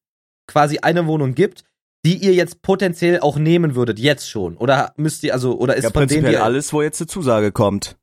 S2: quasi eine Wohnung gibt, die ihr jetzt potenziell auch nehmen würdet, jetzt schon. Oder müsst ihr, also, oder ist
S1: Ja,
S2: von denen,
S1: prinzipiell
S2: die,
S1: alles, wo jetzt eine Zusage kommt.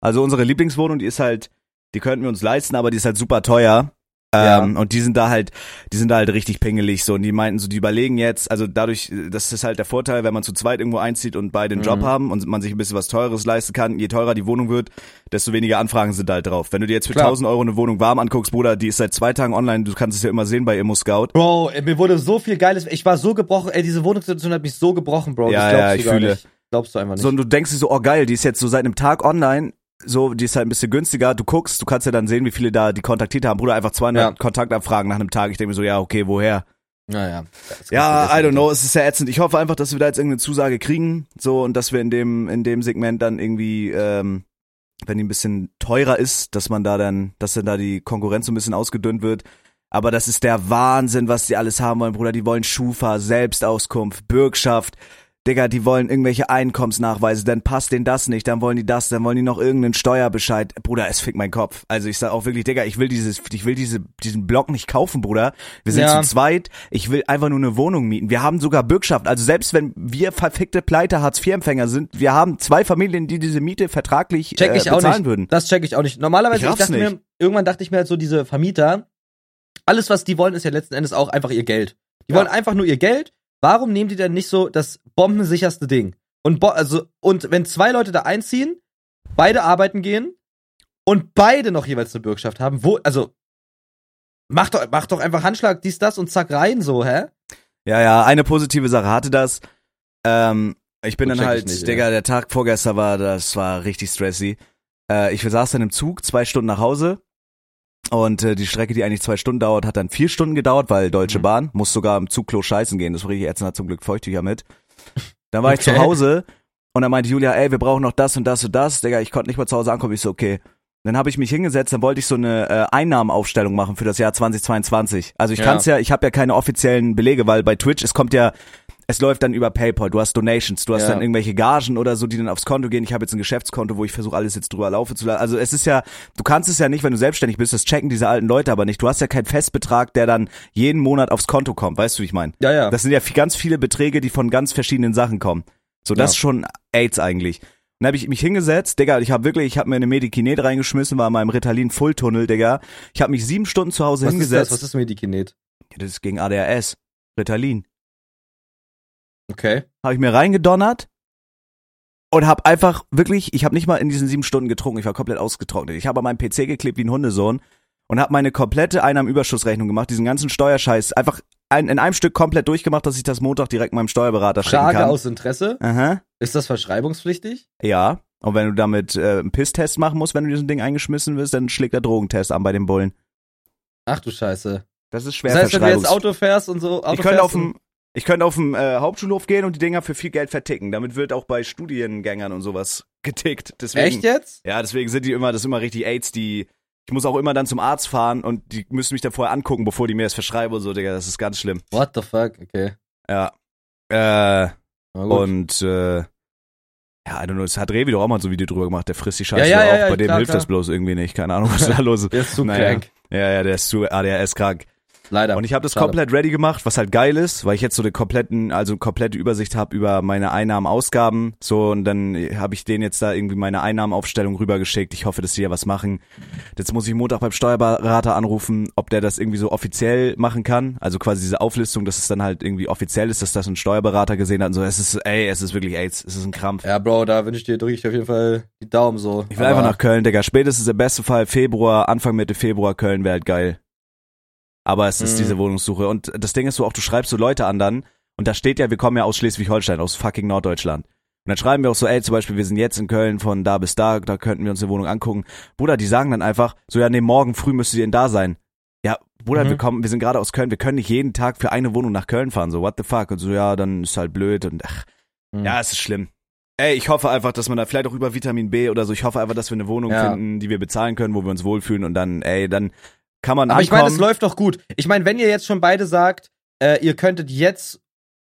S1: Also unsere Lieblingswohnung, die ist halt, die könnten wir uns leisten, aber die ist halt super teuer.
S2: Ja.
S1: Ähm, und die sind da halt, die sind da halt richtig pingelig so und die meinten so, die überlegen jetzt, also dadurch, das ist halt der Vorteil, wenn man zu zweit irgendwo einzieht und beide einen Job
S2: Mhm.
S1: haben und man sich ein bisschen was Teures leisten kann, je teurer die Wohnung wird, desto weniger Anfragen sind halt drauf. Wenn du dir jetzt für
S2: Klar.
S1: 1000 Euro eine Wohnung warm anguckst, Bruder, die ist seit zwei Tagen online, du kannst es ja immer sehen bei Immo Scout.
S2: Bro, mir wurde so viel Geiles, ich war so gebrochen, ey, diese Wohnungssituation hat mich so gebrochen, Bro.
S1: Ja,
S2: das glaubst
S1: ja,
S2: du
S1: ich
S2: gar
S1: fühle.
S2: Nicht. Glaubst du einfach nicht.
S1: So, und du denkst dir so, oh geil, die ist jetzt so seit einem Tag online, so, die ist halt ein bisschen günstiger, du guckst, du kannst ja dann sehen, wie viele da die kontaktiert haben. Bruder, einfach 200
S2: Ja.
S1: Kontaktabfragen nach einem Tag. Ich denke mir so, ja, okay, woher?
S2: naja.
S1: Ja, I don't know, es ist ja ätzend. Ich hoffe einfach, dass wir da jetzt irgendeine Zusage kriegen, so, und dass wir in dem, in dem Segment dann irgendwie, ähm, wenn die ein bisschen teurer ist, dass man da dann, dass dann da die Konkurrenz so ein bisschen ausgedünnt wird. Aber das ist der Wahnsinn, was die alles haben wollen, Bruder. Die wollen Schufa, Selbstauskunft, Bürgschaft. Digga, die wollen irgendwelche Einkommensnachweise, dann passt denen das nicht, dann wollen die das, dann wollen die noch irgendeinen Steuerbescheid. Bruder, es fickt mein Kopf. Also ich sag auch wirklich, Digga, ich will dieses, ich will diese, diesen Block nicht kaufen, Bruder. Wir sind
S2: Ja.
S1: zu zweit, ich will einfach nur eine Wohnung mieten. Wir haben sogar Bürgschaft. Also selbst wenn wir verfickte Pleite Hartz-IV-Empfänger sind, wir haben zwei Familien, die diese Miete vertraglich
S2: Check ich
S1: äh,
S2: auch
S1: bezahlen
S2: nicht.
S1: würden.
S2: Das check ich auch nicht. Normalerweise,
S1: Ich
S2: ich, dachte
S1: nicht.
S2: mir, irgendwann dachte ich mir halt so, diese Vermieter, alles was die wollen, ist ja letzten Endes auch einfach ihr Geld. Die
S1: Ja.
S2: wollen einfach nur ihr Geld. Warum nehmen die denn nicht so das bombensicherste Ding? Und, bo also, und wenn zwei Leute da einziehen, beide arbeiten gehen und beide noch jeweils eine Bürgschaft haben, wo, also, mach doch, mach doch einfach Handschlag, dies, das und zack rein, so, hä?
S1: Ja, ja, eine positive Sache hatte das. Ähm, ich bin
S2: Gut,
S1: dann
S2: check ich
S1: halt,
S2: nicht,
S1: Digga, der Tag vorgestern war, das war richtig stressy. Äh, ich saß dann im Zug, zwei Stunden nach Hause. Und äh, die Strecke, die eigentlich zwei Stunden dauert, hat dann vier Stunden gedauert, weil Deutsche
S2: Mhm.
S1: Bahn muss sogar im Zugklo scheißen gehen. Das war richtig ätzend, hat zum Glück Feuchttücher mit. Dann war ich
S2: Okay.
S1: zu Hause und dann meinte Julia, ey, wir brauchen noch das und das und das. Digga, ich konnte nicht mal zu Hause ankommen. Ich so, okay. Dann habe ich mich hingesetzt, dann wollte ich so eine äh, Einnahmenaufstellung machen für das Jahr 2022. Also ich
S2: Ja.
S1: kann's ja, ich habe ja keine offiziellen Belege, weil bei Twitch, es kommt ja, es läuft dann über PayPal, du hast Donations, du hast
S2: Ja.
S1: dann irgendwelche Gagen oder so, die dann aufs Konto gehen. Ich habe jetzt ein Geschäftskonto, wo ich versuche alles jetzt drüber laufen zu lassen. Also es ist ja, du kannst es ja nicht, wenn du selbstständig bist, das checken diese alten Leute aber nicht. Du hast ja keinen Festbetrag, der dann jeden Monat aufs Konto kommt, weißt du, wie ich meine?
S2: Ja, ja.
S1: Das sind ja ganz viele Beträge, die von ganz verschiedenen Sachen kommen. So, das
S2: Ja.
S1: ist schon AIDS eigentlich. Dann habe ich mich hingesetzt, Digga, ich habe wirklich, ich habe mir eine Medikinet reingeschmissen, war in meinem Ritalin Fulltunnel, Digga. Ich habe mich sieben Stunden zu Hause
S2: was ist das?
S1: hingesetzt.
S2: Was ist Medikinet?
S1: Das ist gegen ADHS. Ritalin.
S2: Okay.
S1: Habe ich mir reingedonnert und habe einfach wirklich, ich habe nicht mal in diesen sieben Stunden getrunken, ich war komplett ausgetrocknet. Ich habe an meinem PC geklebt wie ein Hundesohn und habe meine komplette Einnahmenüberschussrechnung gemacht, diesen ganzen Steuerscheiß einfach ein, in einem Stück komplett durchgemacht, dass ich das Montag direkt meinem Steuerberater schicken
S2: Frage
S1: kann.
S2: aus Interesse.
S1: Aha.
S2: Ist das verschreibungspflichtig?
S1: Ja. Und wenn du damit äh, einen Pisstest machen musst, wenn du diesen Ding eingeschmissen wirst, dann schlägt der Drogentest an bei den Bullen.
S2: Ach du Scheiße.
S1: Das ist schwer
S2: Das heißt, wenn du jetzt Auto fährst und so, Auto
S1: Ich könnte auf dem Ich könnte auf den äh, Hauptschulhof gehen und die Dinger für viel Geld verticken. Damit wird auch bei Studiengängern und sowas getickt. Deswegen,
S2: Echt jetzt?
S1: Ja, deswegen sind die immer, das ist immer richtig AIDS, die. Ich muss auch immer dann zum Arzt fahren und die müssen mich da vorher angucken, bevor die mir das verschreiben und so, Digga. Das ist ganz schlimm.
S2: What the fuck? Okay.
S1: Ja. Äh, und äh, ja, I don't know, das hat Revi doch auch mal so ein Video drüber gemacht, der frisst die Scheiße
S2: Ja, ja,
S1: auch.
S2: ja, ja,
S1: Bei dem
S2: klar,
S1: hilft das
S2: klar.
S1: bloß irgendwie nicht. Keine Ahnung, was da los ist.
S2: Der ist zu
S1: Naja.
S2: crank.
S1: Ja, ja, der ist zu ADHS krank.
S2: Leider.
S1: Und ich habe das
S2: Schade.
S1: komplett ready gemacht, was halt geil ist, weil ich jetzt so eine kompletten, also komplette Übersicht habe über meine Einnahmen, Ausgaben. So und dann habe ich denen jetzt da irgendwie meine Einnahmenaufstellung rübergeschickt. Ich hoffe, dass die ja was machen. Jetzt muss ich Montag beim Steuerberater anrufen, ob der das irgendwie so offiziell machen kann. Also quasi diese Auflistung, dass es dann halt irgendwie offiziell ist, dass das ein Steuerberater gesehen hat und so. Es ist, ey, es ist wirklich AIDS, es ist ein Krampf.
S2: Ja, Bro, da wünsche ich dir, drücke ich dir auf jeden Fall die Daumen so.
S1: Ich will einfach nach Köln, Digga. Spätestens im besten Fall Februar, Anfang Mitte Februar Köln wäre halt geil. Aber es ist
S2: Mhm.
S1: diese Wohnungssuche. Und das Ding ist so auch, du schreibst so Leute an dann, und da steht ja, wir kommen ja aus Schleswig-Holstein, aus fucking Norddeutschland. Und dann schreiben wir auch so, ey, zum Beispiel, wir sind jetzt in Köln von da bis da, da könnten wir uns eine Wohnung angucken. Bruder, die sagen dann einfach, so ja, nee, morgen früh müsstet ihr denn da sein. Ja, Bruder,
S2: Mhm.
S1: wir kommen, wir sind gerade aus Köln, wir können nicht jeden Tag für eine Wohnung nach Köln fahren, so what the fuck? Und so, ja, dann ist halt blöd und ach,
S2: Mhm.
S1: ja, es ist schlimm. Ey, ich hoffe einfach, dass man da vielleicht auch über Vitamin B oder so, ich hoffe einfach, dass wir eine Wohnung
S2: Ja.
S1: finden, die wir bezahlen können, wo wir uns wohlfühlen und dann, ey, dann kann man
S2: Aber ich meine,
S1: ankommen.
S2: es läuft doch gut. Ich meine, wenn ihr jetzt schon beide sagt, äh, ihr könntet jetzt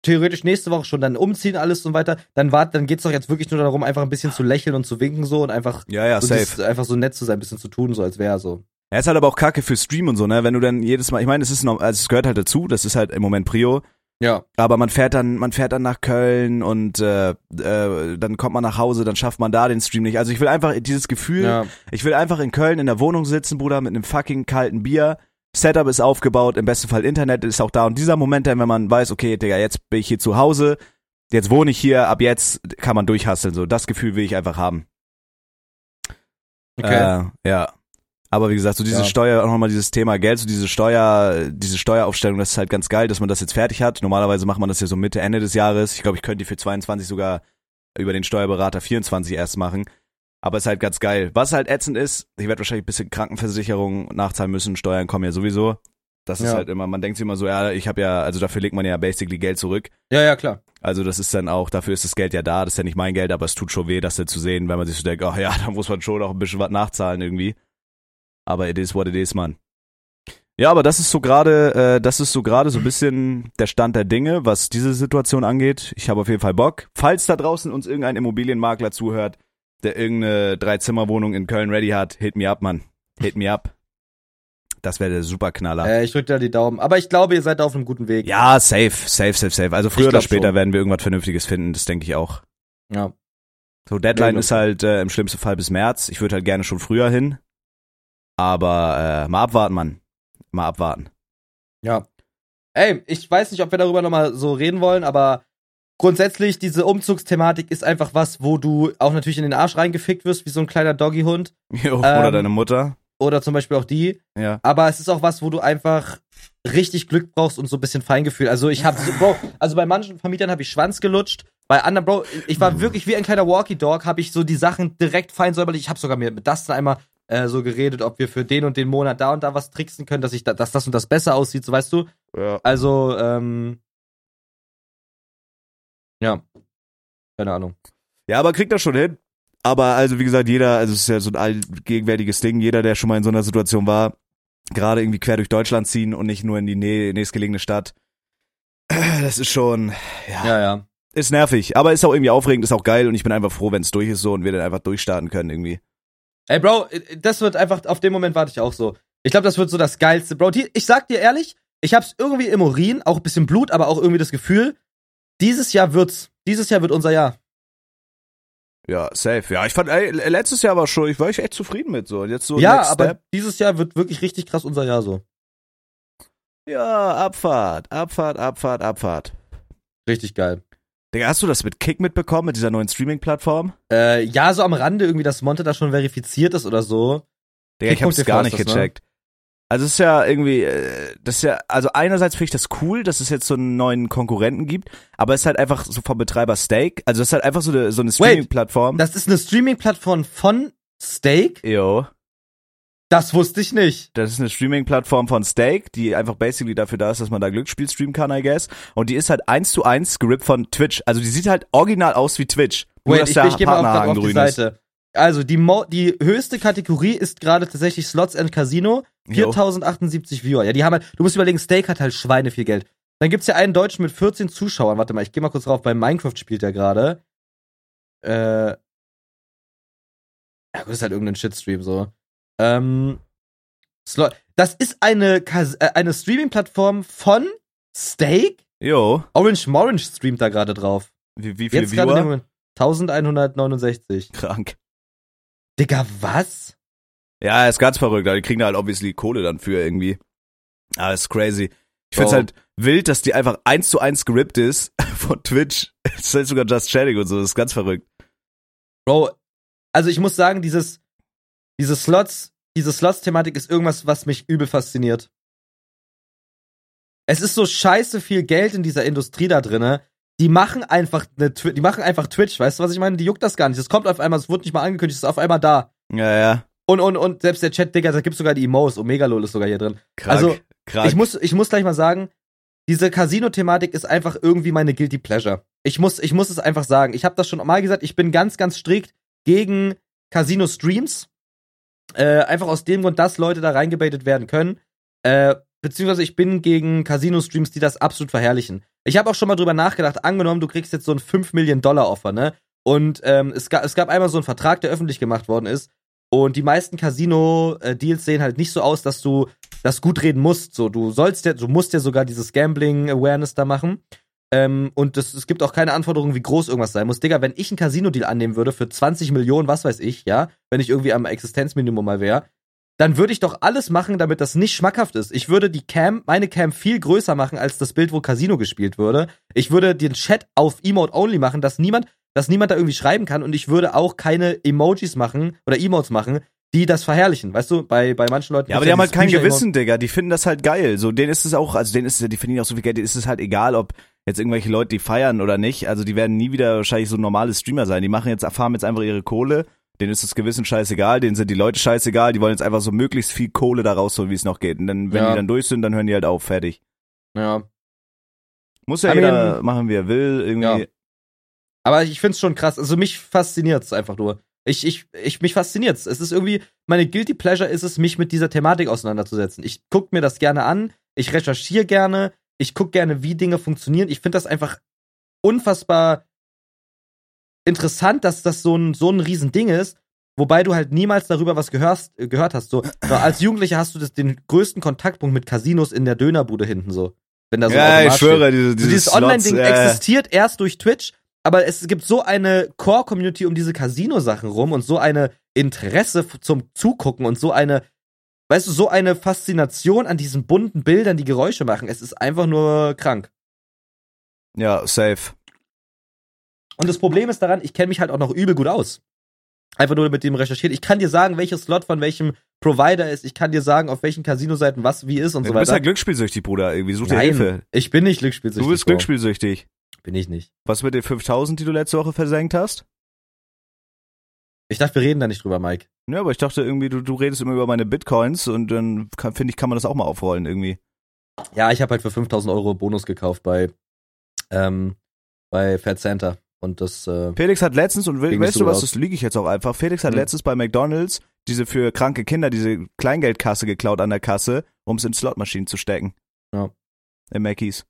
S2: theoretisch nächste Woche schon dann umziehen, alles und weiter, dann wart, dann geht's doch jetzt wirklich nur darum, einfach ein bisschen zu lächeln und zu winken so und einfach,
S1: ja, ja,
S2: so
S1: safe.
S2: dies- einfach so nett zu sein, ein bisschen zu tun, so als wäre so.
S1: Ja, ist halt aber auch kacke für Stream und so, ne? Wenn du dann jedes Mal, ich meine, es ist noch, also es gehört halt dazu, das ist halt im Moment Prio,
S2: Ja.
S1: aber man fährt dann, man fährt dann nach Köln und äh, äh, dann kommt man nach Hause, dann schafft man da den Stream nicht. Also ich will einfach dieses Gefühl,
S2: Ja.
S1: ich will einfach in Köln in der Wohnung sitzen, Bruder, mit einem fucking kalten Bier. Setup ist aufgebaut, im besten Fall Internet ist auch da. Und dieser Moment, dann, wenn man weiß, okay, Digga, jetzt bin ich hier zu Hause, jetzt wohne ich hier, ab jetzt kann man durchhasseln. So, das Gefühl will ich einfach haben.
S2: Okay.
S1: Äh, ja. Aber wie gesagt, so diese
S2: Ja.
S1: Steuer, auch nochmal dieses Thema Geld, so diese Steuer, diese Steueraufstellung, das ist halt ganz geil, dass man das jetzt fertig hat. Normalerweise macht man das ja so Mitte, Ende des Jahres. Ich glaube, ich könnte die für 22 sogar über den Steuerberater 24 erst machen. Aber ist halt ganz geil. Was halt ätzend ist, ich werde wahrscheinlich ein bisschen Krankenversicherung nachzahlen müssen, Steuern kommen ja sowieso. Das ist
S2: Ja.
S1: halt immer, man denkt sich immer so, ja, ich habe ja, also dafür legt man ja basically Geld zurück.
S2: ja, ja, klar.
S1: Also das ist dann auch, dafür ist das Geld ja da, das ist ja nicht mein Geld, aber es tut schon weh, das dann zu sehen, wenn man sich so denkt, ach ja, da muss man schon auch ein bisschen was nachzahlen irgendwie. Aber it is what it is, man. Ja, aber das ist so gerade, äh, das ist so gerade so ein bisschen der Stand der Dinge, was diese Situation angeht. Ich habe auf jeden Fall Bock. Falls da draußen uns irgendein Immobilienmakler zuhört, der irgendeine Dreizimmerwohnung in Köln ready hat, hit me up, Mann. Hit me up. Das wäre der Superknaller.
S2: Äh, ich drücke da die Daumen. Aber ich glaube, ihr seid auf einem guten Weg.
S1: Ja, safe, safe, safe, safe. Also früher oder später
S2: schon.
S1: werden wir irgendwas Vernünftiges finden, das denke ich auch.
S2: Ja.
S1: So, Deadline ist halt äh, im schlimmsten Fall bis März. Ich würde halt gerne schon früher hin. Aber äh, mal abwarten, Mann. Mal abwarten.
S2: Ja. Ey, ich weiß nicht, ob wir darüber nochmal so reden wollen, aber grundsätzlich, diese Umzugsthematik ist einfach was, wo du auch natürlich in den Arsch reingefickt wirst, wie so ein kleiner Doggyhund.
S1: Jo, oder
S2: Ähm,
S1: deine Mutter.
S2: Oder zum Beispiel auch die.
S1: Ja.
S2: Aber es ist auch was, wo du einfach richtig Glück brauchst und so ein bisschen Feingefühl. Also ich habe so, Bro, also bei manchen Vermietern habe ich Schwanz gelutscht. Bei anderen, Bro, ich war wirklich wie ein kleiner Walkie Dog, habe ich so die Sachen direkt fein säuberlich. Ich habe sogar mir mit Dustin einmal äh, so geredet, ob wir für den und den Monat da und da was tricksen können, dass ich da, dass das und das besser aussieht, so weißt du.
S1: ja.
S2: Also, ähm. Ja. Keine Ahnung.
S1: Ja, aber kriegt das schon hin. Aber also wie gesagt, jeder, also es ist ja so ein allgegenwärtiges Ding, jeder, der schon mal in so einer Situation war, gerade irgendwie quer durch Deutschland ziehen und nicht nur in die nä nächstgelegene Stadt. Das ist schon, ja,
S2: Ja, ja.
S1: ist nervig, aber ist auch irgendwie aufregend, ist auch geil und ich bin einfach froh, wenn es durch ist so und wir dann einfach durchstarten können irgendwie.
S2: Ey, Bro, das wird einfach, auf den Moment warte ich auch so. Ich glaube, das wird so das Geilste. Bro, die, ich sag dir ehrlich, ich hab's irgendwie im Urin, auch ein bisschen Blut, aber auch irgendwie das Gefühl, dieses Jahr wird's. Dieses Jahr wird unser Jahr.
S1: Ja, safe. Ja, ich fand, ey, letztes Jahr war schon, ich war echt zufrieden mit so. Jetzt so
S2: ja, aber
S1: step.
S2: dieses Jahr wird wirklich richtig krass unser Jahr so.
S1: Ja, Abfahrt, Abfahrt, Abfahrt, Abfahrt.
S2: Richtig geil.
S1: Digga, hast du das mit Kick mitbekommen, mit dieser neuen Streaming-Plattform?
S2: Äh, ja, so am Rande irgendwie, dass Monte da schon verifiziert ist oder so.
S1: Digga, ich hab's gar nicht
S2: das, ne?
S1: gecheckt. Also es ist ja irgendwie, äh, das ist ja, also einerseits finde ich das cool, dass es jetzt so einen neuen Konkurrenten gibt, aber es ist halt einfach so vom Betreiber Steak, also es ist halt einfach so eine, so eine Streaming-Plattform.
S2: Das ist eine Streaming-Plattform von Steak.
S1: Jo.
S2: Das wusste ich nicht.
S1: Das ist eine Streaming-Plattform von Stake, die einfach basically dafür da ist, dass man da Glücksspiel streamen kann, I guess. Und die ist halt eins zu eins gerippt von Twitch. Also die sieht halt original aus wie Twitch. Nur,
S2: Wait,
S1: dass
S2: ich,
S1: der
S2: ich gehe mal auf, auf die
S1: grün ist.
S2: Seite. Also die, Mo die höchste Kategorie ist gerade tatsächlich Slots and Casino.
S1: Jo.
S2: 4078 Viewer. Ja, die haben halt, du musst überlegen, Stake hat halt Schweine viel Geld. Dann gibt's ja einen Deutschen mit 14 Zuschauern. Warte mal, ich gehe mal kurz drauf. Bei Minecraft spielt er gerade. Äh. Ja, gut, ist halt irgendein Shitstream so. Ähm. Slot. Das ist eine, Kas äh, eine Streaming-Plattform von Stake?
S1: Jo.
S2: Orange Morange streamt da gerade drauf.
S1: Wie, wie viele
S2: Jetzt
S1: Viewer?
S2: Moment. 1169.
S1: Krank.
S2: Digga, was?
S1: Ja, ist ganz verrückt. Die kriegen da halt obviously Kohle dann für irgendwie. Ah, ist crazy. Ich find's
S2: Oh.
S1: halt wild, dass die einfach eins zu eins gerippt ist von Twitch. Das ist halt sogar Just Chatting und so. Das ist ganz verrückt.
S2: Bro, also ich muss sagen, dieses, diese Slots, diese Slots-Thematik ist irgendwas, was mich übel fasziniert. Es ist so scheiße viel Geld in dieser Industrie da drinne. Die machen einfach eine, die machen einfach Twitch, weißt du, was ich meine? Die juckt das gar nicht. Es kommt auf einmal, es wurde nicht mal angekündigt, es ist auf einmal da.
S1: Ja, ja.
S2: Und, und, und selbst der Chat, Digga, da gibt's sogar die Emotes. Omegalol ist sogar hier drin.
S1: Krank.
S2: Also,
S1: krank.
S2: Ich muss, ich muss gleich mal sagen, diese Casino-Thematik ist einfach irgendwie meine Guilty Pleasure. Ich muss, ich muss es einfach sagen. Ich habe das schon mal gesagt, ich bin ganz, ganz strikt gegen Casino-Streams. Äh, einfach aus dem Grund, dass Leute da reingebaitet werden können. Äh, beziehungsweise ich bin gegen Casino-Streams, die das absolut verherrlichen. Ich habe auch schon mal drüber nachgedacht, angenommen, du kriegst jetzt so ein 5 Millionen Dollar Offer, ne? Und ähm, es, gab, es gab einmal so einen Vertrag, der öffentlich gemacht worden ist. Und die meisten Casino-Deals sehen halt nicht so aus, dass du das gut reden musst. So, du sollst ja, du musst ja sogar dieses Gambling-Awareness da machen. Ähm, und das, es gibt auch keine Anforderungen, wie groß irgendwas sein muss. Digga, wenn ich einen Casino-Deal annehmen würde für 20 Millionen, was weiß ich, ja, wenn ich irgendwie am Existenzminimum mal wäre, dann würde ich doch alles machen, damit das nicht schmackhaft ist. Ich würde die Cam, meine Cam viel größer machen als das Bild, wo Casino gespielt würde. Ich würde den Chat auf Emote only machen, dass niemand, dass niemand da irgendwie schreiben kann und ich würde auch keine Emojis machen oder Emotes machen, die das verherrlichen. Weißt du, bei, bei manchen Leuten.
S1: Ja, aber die haben halt kein. Gewissen, Digga. Die finden das halt geil. So, denen ist es auch, also denen ist es, die verdienen auch so viel Geld, denen ist es halt egal, ob jetzt irgendwelche Leute die feiern oder nicht. Also die werden nie wieder wahrscheinlich so normale Streamer sein. Die machen jetzt, erfahren jetzt einfach ihre Kohle. Denen ist das Gewissen scheißegal, denen sind die Leute scheißegal, die wollen jetzt einfach so möglichst viel Kohle da rausholen, wie es noch geht. Und dann, wenn
S2: Ja.
S1: die dann durch sind, dann hören die halt auf, fertig.
S2: Ja.
S1: Muss ja
S2: I
S1: jeder
S2: mean-
S1: machen, wie er will, irgendwie.
S2: Ja. Aber ich find's schon krass. Also mich fasziniert's einfach nur. Ich, ich, ich, mich fasziniert's. Es ist irgendwie, meine Guilty Pleasure ist es, mich mit dieser Thematik auseinanderzusetzen. Ich guck mir das gerne an, ich recherchiere gerne, ich guck gerne, wie Dinge funktionieren. Ich finde das einfach unfassbar interessant, dass das so ein, so ein Riesending ist, wobei du halt niemals darüber was gehörst, äh, gehört hast. So, als Jugendlicher hast du das, den größten Kontaktpunkt mit Casinos in der Dönerbude hinten so. Wenn da so
S1: Ja, ich schwöre,
S2: steht.
S1: diese,
S2: So
S1: diese
S2: dieses Online-Ding
S1: äh,
S2: existiert erst durch Twitch, aber es gibt so eine Core-Community um diese Casino-Sachen rum und so eine Interesse zum Zugucken und so eine, weißt du, so eine Faszination an diesen bunten Bildern, die Geräusche machen. Es ist einfach nur krank.
S1: Ja, safe.
S2: Und das Problem ist daran, ich kenne mich halt auch noch übel gut aus. Einfach nur mit dem recherchiert. Ich kann dir sagen, welches Slot von welchem Provider ist. Ich kann dir sagen, auf welchen Casino-Seiten was wie ist und
S1: du
S2: so
S1: bist
S2: weiter.
S1: halt glücksspielsüchtig, Bruder, irgendwie. Such dir
S2: Nein,
S1: Hilfe.
S2: ich bin nicht glücksspielsüchtig.
S1: Du bist
S2: Bro.
S1: glücksspielsüchtig.
S2: Bin ich nicht.
S1: Was mit den 5000, die du letzte Woche versenkt hast?
S2: Ich dachte, wir reden da nicht drüber, Mike.
S1: Ja, aber ich dachte irgendwie, du, du redest immer über meine Bitcoins und dann finde ich, kann man das auch mal aufrollen irgendwie.
S2: Ja, ich habe halt für 5000 Euro Bonus gekauft bei, ähm, bei Fat Santa. Und das, äh,
S1: Felix hat letztens, und we- weißt du was, das liege ich jetzt auch einfach, Felix hat
S2: Hm.
S1: letztens bei McDonalds diese für kranke Kinder, diese Kleingeldkasse geklaut an der Kasse, um es in Slotmaschinen zu stecken.
S2: Ja.
S1: Im Mackies.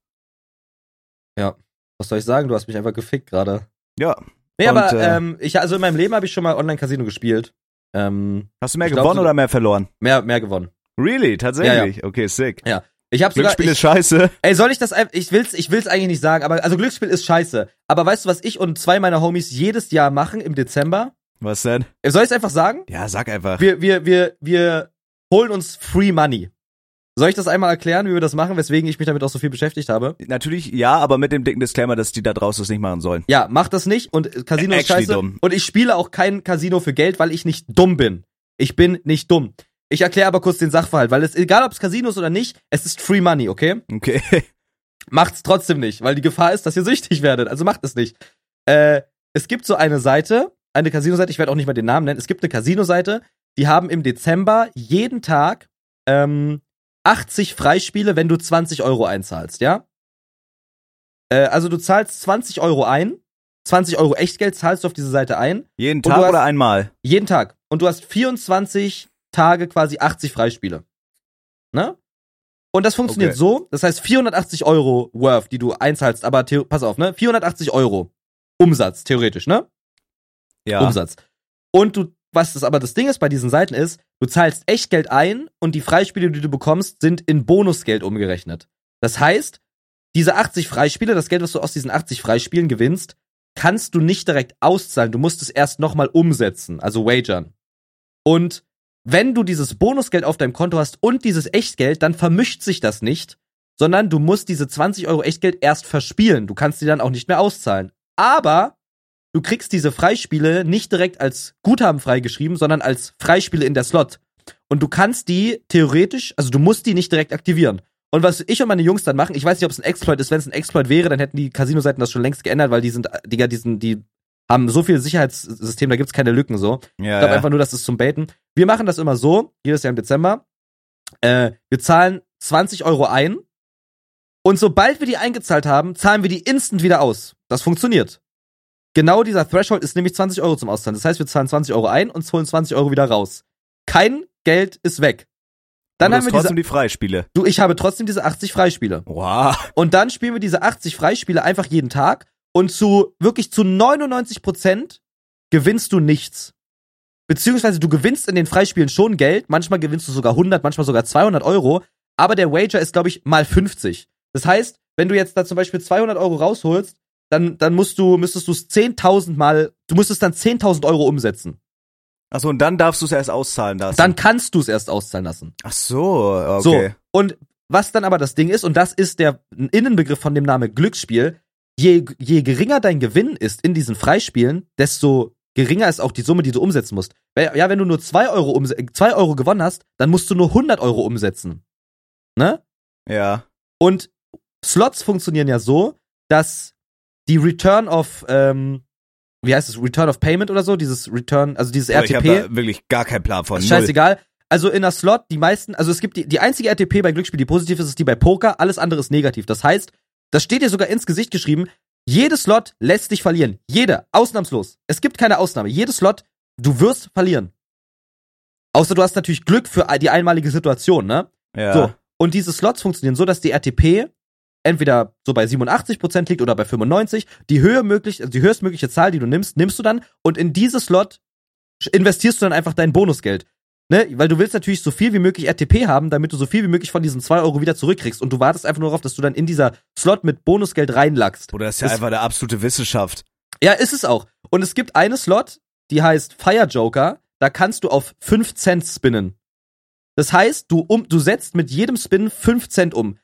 S2: was soll ich sagen? Du hast mich einfach gefickt gerade.
S1: Ja.
S2: Nee,
S1: Und,
S2: aber
S1: äh,
S2: ähm, ich, also in meinem Leben habe ich schon mal Online-Casino gespielt. Ähm,
S1: Hast du mehr
S2: Ich glaub,
S1: gewonnen
S2: so-
S1: oder mehr verloren?
S2: mehr, mehr gewonnen.
S1: Really? Tatsächlich? Okay, sick.
S2: Ich habe sogar,
S1: Glücksspiel
S2: ich,
S1: ist scheiße.
S2: ey, soll ich das, ich will's, ich will's eigentlich nicht sagen, aber also Glücksspiel ist scheiße. Aber weißt du, was ich und zwei meiner Homies jedes Jahr machen im Dezember?
S1: Was denn?
S2: Soll ich einfach sagen?
S1: Ja, sag einfach.
S2: Wir, wir, wir, wir holen uns Free Money. Soll ich das einmal erklären, wie wir das machen, weswegen ich mich damit auch so viel beschäftigt habe?
S1: Natürlich ja, aber mit dem dicken Disclaimer, dass die da draußen das nicht machen sollen.
S2: Ja, mach das nicht und Casino ist scheiße.
S1: dumm.
S2: Und ich spiele auch kein Casino für Geld, weil ich nicht dumm bin. Ich bin nicht dumm. Ich erkläre aber kurz den Sachverhalt, weil es egal ob es Casino ist oder nicht, es ist Free Money, okay?
S1: Okay.
S2: Macht's trotzdem nicht, weil die Gefahr ist, dass ihr süchtig werdet. Also macht es nicht. Äh, es gibt so eine Seite, eine Casino-Seite, ich werde auch nicht mal den Namen nennen. Es gibt eine Casino-Seite, die haben im Dezember jeden Tag ähm, 80 Freispiele, wenn du 20 Euro einzahlst, ja? Äh, also du zahlst 20 Euro ein, 20 Euro Echtgeld zahlst du auf diese Seite ein,
S1: Jeden Tag
S2: hast-
S1: oder einmal?
S2: jeden Tag. Und du hast 24 Tage quasi 80 Freispiele. Ne? Und das funktioniert
S1: Okay.
S2: so, das heißt 480 Euro Worth, die du einzahlst, aber pass auf, ne? 480 Euro Umsatz, theoretisch, ne?
S1: Ja.
S2: Umsatz. Und du, was das aber das Ding ist bei diesen Seiten ist, du zahlst Echtgeld ein und die Freispiele, die du bekommst, sind in Bonusgeld umgerechnet. Das heißt, diese 80 Freispiele, das Geld, was du aus diesen 80 Freispielen gewinnst, kannst du nicht direkt auszahlen. Du musst es erst nochmal umsetzen, also wagern. Und wenn du dieses Bonusgeld auf deinem Konto hast und dieses Echtgeld, dann vermischt sich das nicht, sondern du musst diese 20 Euro Echtgeld erst verspielen. Du kannst die dann auch nicht mehr auszahlen. Aber du kriegst diese Freispiele nicht direkt als Guthaben freigeschrieben, sondern als Freispiele in der Slot. Und du kannst die theoretisch, also du musst die nicht direkt aktivieren. Und was ich und meine Jungs dann machen, ich weiß nicht, ob es ein Exploit ist. Wenn es ein Exploit wäre, dann hätten die Casino-Seiten das schon längst geändert, weil die sind, Digga, die sind, die haben so viel Sicherheitssystem, da gibt's keine Lücken so.
S1: Ja,
S2: Ich glaube
S1: ja.
S2: einfach nur, das ist zum Baiten. Wir machen das immer so, jedes Jahr im Dezember. Äh, wir zahlen 20 Euro ein und sobald wir die eingezahlt haben, zahlen wir die instant wieder aus. Das funktioniert. Genau dieser Threshold ist nämlich 20 Euro zum Auszahlen. Das heißt, wir zahlen 20 Euro ein und holen 20 Euro wieder raus. Kein Geld ist weg. Dann haben wir
S1: trotzdem
S2: diese,
S1: die Freispiele.
S2: du, ich habe trotzdem diese 80 Freispiele.
S1: Wow.
S2: Und dann spielen wir diese 80 Freispiele einfach jeden Tag und zu wirklich zu 99 Prozent gewinnst du nichts. Beziehungsweise du gewinnst in den Freispielen schon Geld, manchmal gewinnst du sogar 100, manchmal sogar 200 Euro, aber der Wager ist, glaube ich, mal 50. Das heißt, wenn du jetzt da zum Beispiel 200 Euro rausholst, dann, dann musst du, müsstest du es 10.000 mal, du müsstest dann 10.000 Euro umsetzen.
S1: Achso, und dann darfst du es erst auszahlen lassen.
S2: Dann kannst du es erst auszahlen lassen.
S1: Ach so, okay.
S2: So, und was dann aber das Ding ist, und das ist der Innenbegriff von dem Namen Glücksspiel, je, je geringer dein Gewinn ist in diesen Freispielen, desto geringer ist auch die Summe, die du umsetzen musst. Ja, wenn du nur 2 Euro, 2 Euro gewonnen hast, dann musst du nur 100 Euro umsetzen. Ne?
S1: Ja.
S2: Und Slots funktionieren ja so, dass die Return of, ähm, wie heißt es, Return of Payment oder so, dieses Return, also dieses
S1: Aber Ich
S2: RTP.
S1: habe da wirklich gar keinen Plan von. Null.
S2: scheißegal. Also in der Slot, die meisten, also es gibt die, die einzige RTP bei Glücksspiel, die positiv ist, ist die bei Poker, alles andere ist negativ. Das heißt, das steht dir sogar ins Gesicht geschrieben, jede Slot lässt dich verlieren. Jede, ausnahmslos. Es gibt keine Ausnahme. Jede Slot, du wirst verlieren. Außer du hast natürlich Glück für die einmalige Situation, ne?
S1: Ja.
S2: So. Und diese Slots funktionieren so, dass die RTP entweder so bei 87% liegt oder bei 95. Die Höhe möglich, also die höchstmögliche Zahl, die du nimmst, nimmst du dann und in diese Slot investierst du dann einfach dein Bonusgeld. Ne? Weil du willst natürlich so viel wie möglich RTP haben, damit du so viel wie möglich von diesen 2 Euro wieder zurückkriegst. Und du wartest einfach nur darauf, dass du dann in dieser Slot mit Bonusgeld reinlackst.
S1: Bruder, das ist ja
S2: Das-
S1: einfach eine absolute Wissenschaft.
S2: Ja, ist es auch. Und es gibt eine Slot, die heißt Fire Joker. Da kannst du auf 5 Cent spinnen. Das heißt, du, um, du setzt mit jedem Spin 5 Cent um.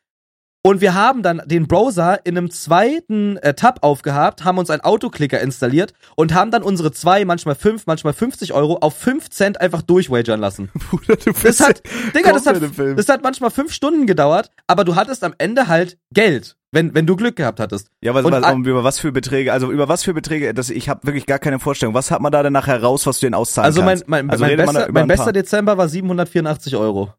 S2: Und wir haben dann den Browser in einem zweiten äh, Tab aufgehabt, haben uns einen Autoclicker installiert und haben dann unsere zwei, manchmal fünf, manchmal 50 Euro auf 5 Cent einfach durchwagern lassen.
S1: Bruder, du
S2: Das hat, Digga, das hat, das hat manchmal fünf Stunden gedauert, aber du hattest am Ende halt Geld, wenn, wenn du Glück gehabt hattest.
S1: Ja, was, was, über was für Beträge, also über was für Beträge, das, ich habe wirklich gar keine Vorstellung. Was hat man da denn nachher raus, was du denn auszahlen
S2: Also mein,
S1: kannst?
S2: mein,
S1: Also
S2: mein, bester, mein bester Dezember war 784 Euro.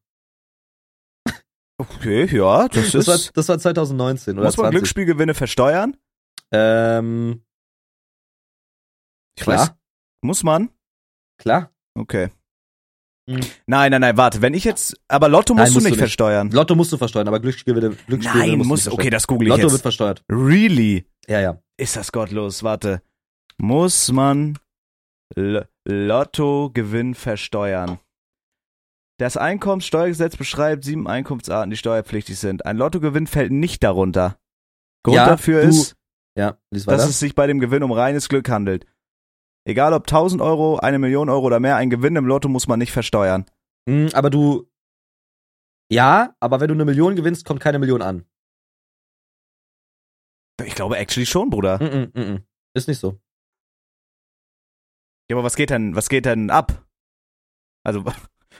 S1: Okay, ja, das,
S2: Das war,
S1: ist,
S2: das war 2019 oder
S1: muss man
S2: 20.
S1: Glücksspielgewinne versteuern?
S2: Ähm,
S1: Ich
S2: klar,
S1: weiß, muss man?
S2: klar.
S1: Okay.
S2: Hm.
S1: Nein, nein, nein, warte, wenn ich jetzt, aber Lotto
S2: Nein,
S1: musst,
S2: musst
S1: du
S2: du
S1: nicht
S2: nicht.
S1: versteuern.
S2: Lotto musst du versteuern, aber Glücksspielgewinne, Glücksspielgewinne
S1: Nein,
S2: musst du
S1: muss,
S2: nicht
S1: okay, das google ich
S2: Lotto wird
S1: jetzt.
S2: versteuert.
S1: Really?
S2: Ja, ja.
S1: Ist das gottlos, warte. Muss man Lottogewinn versteuern? Das Einkommenssteuergesetz beschreibt sieben Einkunftsarten, die steuerpflichtig sind. Ein Lottogewinn fällt nicht darunter. Grund
S2: Ja,
S1: dafür
S2: du-
S1: ist,
S2: Ja,
S1: dass es sich bei dem Gewinn um reines Glück handelt. Egal ob 1000 Euro, eine Million Euro oder mehr, ein Gewinn im Lotto muss man nicht versteuern.
S2: Hm, aber du. Ja, aber wenn du eine Million gewinnst, kommt keine Million an.
S1: Ich glaube actually schon, Bruder.
S2: Mm -mm, mm -mm. Ist nicht so.
S1: Ja, aber was geht denn, was geht denn ab? Also,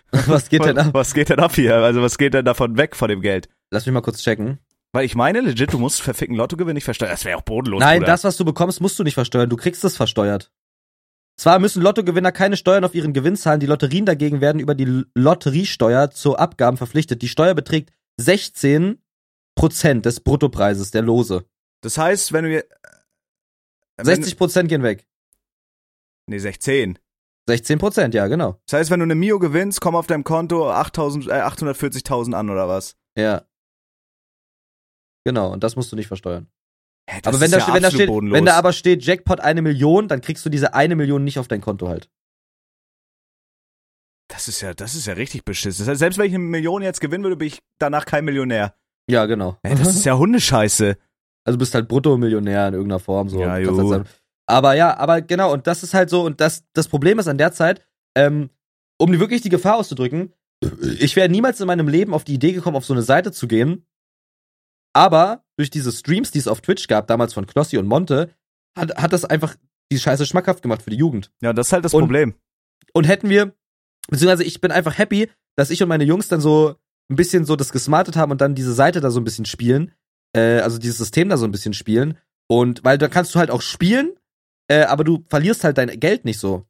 S2: Was geht denn ab?
S1: was geht denn ab hier? Also, was geht denn davon weg von dem Geld?
S2: Lass mich mal kurz checken.
S1: Weil ich meine, legit, du musst verficken Lottogewinn nicht versteuern. Das wäre auch bodenlos,
S2: Nein,
S1: Bruder.
S2: das, was du bekommst, musst du nicht versteuern. Du kriegst es versteuert. Zwar müssen Lottogewinner keine Steuern auf ihren Gewinn zahlen, die Lotterien dagegen werden über die Lotteriesteuer zu Abgaben verpflichtet. Die Steuer beträgt 16 Prozent des Bruttopreises der Lose.
S1: Das heißt, wenn du mir.
S2: 60 Prozent gehen weg.
S1: Nee, 16.
S2: 16 Prozent, ja, genau.
S1: Das heißt, wenn du eine Mio gewinnst, kommen auf deinem Konto 8000, äh, 840.000 an oder was?
S2: Ja. Genau, und das musst du nicht versteuern.
S1: Hä, das
S2: aber wenn
S1: ist
S2: da,
S1: ja
S2: wenn, da steht,
S1: bodenlos.
S2: wenn da aber steht Jackpot eine Million, dann kriegst du diese eine Million nicht auf dein Konto halt.
S1: Das ist ja, das ist ja richtig beschissen. Das heißt, selbst wenn ich eine Million jetzt gewinnen würde, bin ich danach kein Millionär.
S2: Ja, genau.
S1: Ey, das ist ja Hundescheiße.
S2: Also bist halt Bruttomillionär in irgendeiner Form so.
S1: Ja, jo.
S2: halt. Aber ja, aber genau, und das ist halt so, und das, das Problem ist an der Zeit, ähm, um wirklich die Gefahr auszudrücken, ich wäre niemals in meinem Leben auf die Idee gekommen, auf so eine Seite zu gehen. Aber durch diese Streams, die es auf Twitch gab, damals von Knossi und Monte, hat, hat das einfach die Scheiße schmackhaft gemacht für die Jugend.
S1: Ja, das ist halt das
S2: Und-
S1: Problem.
S2: Und hätten wir, beziehungsweise ich bin einfach happy, dass ich und meine Jungs dann so ein bisschen so das gesmartet haben und dann diese Seite da so ein bisschen spielen, äh, also dieses System da so ein bisschen spielen. Und weil da kannst du halt auch spielen, äh, aber du verlierst halt dein Geld nicht so.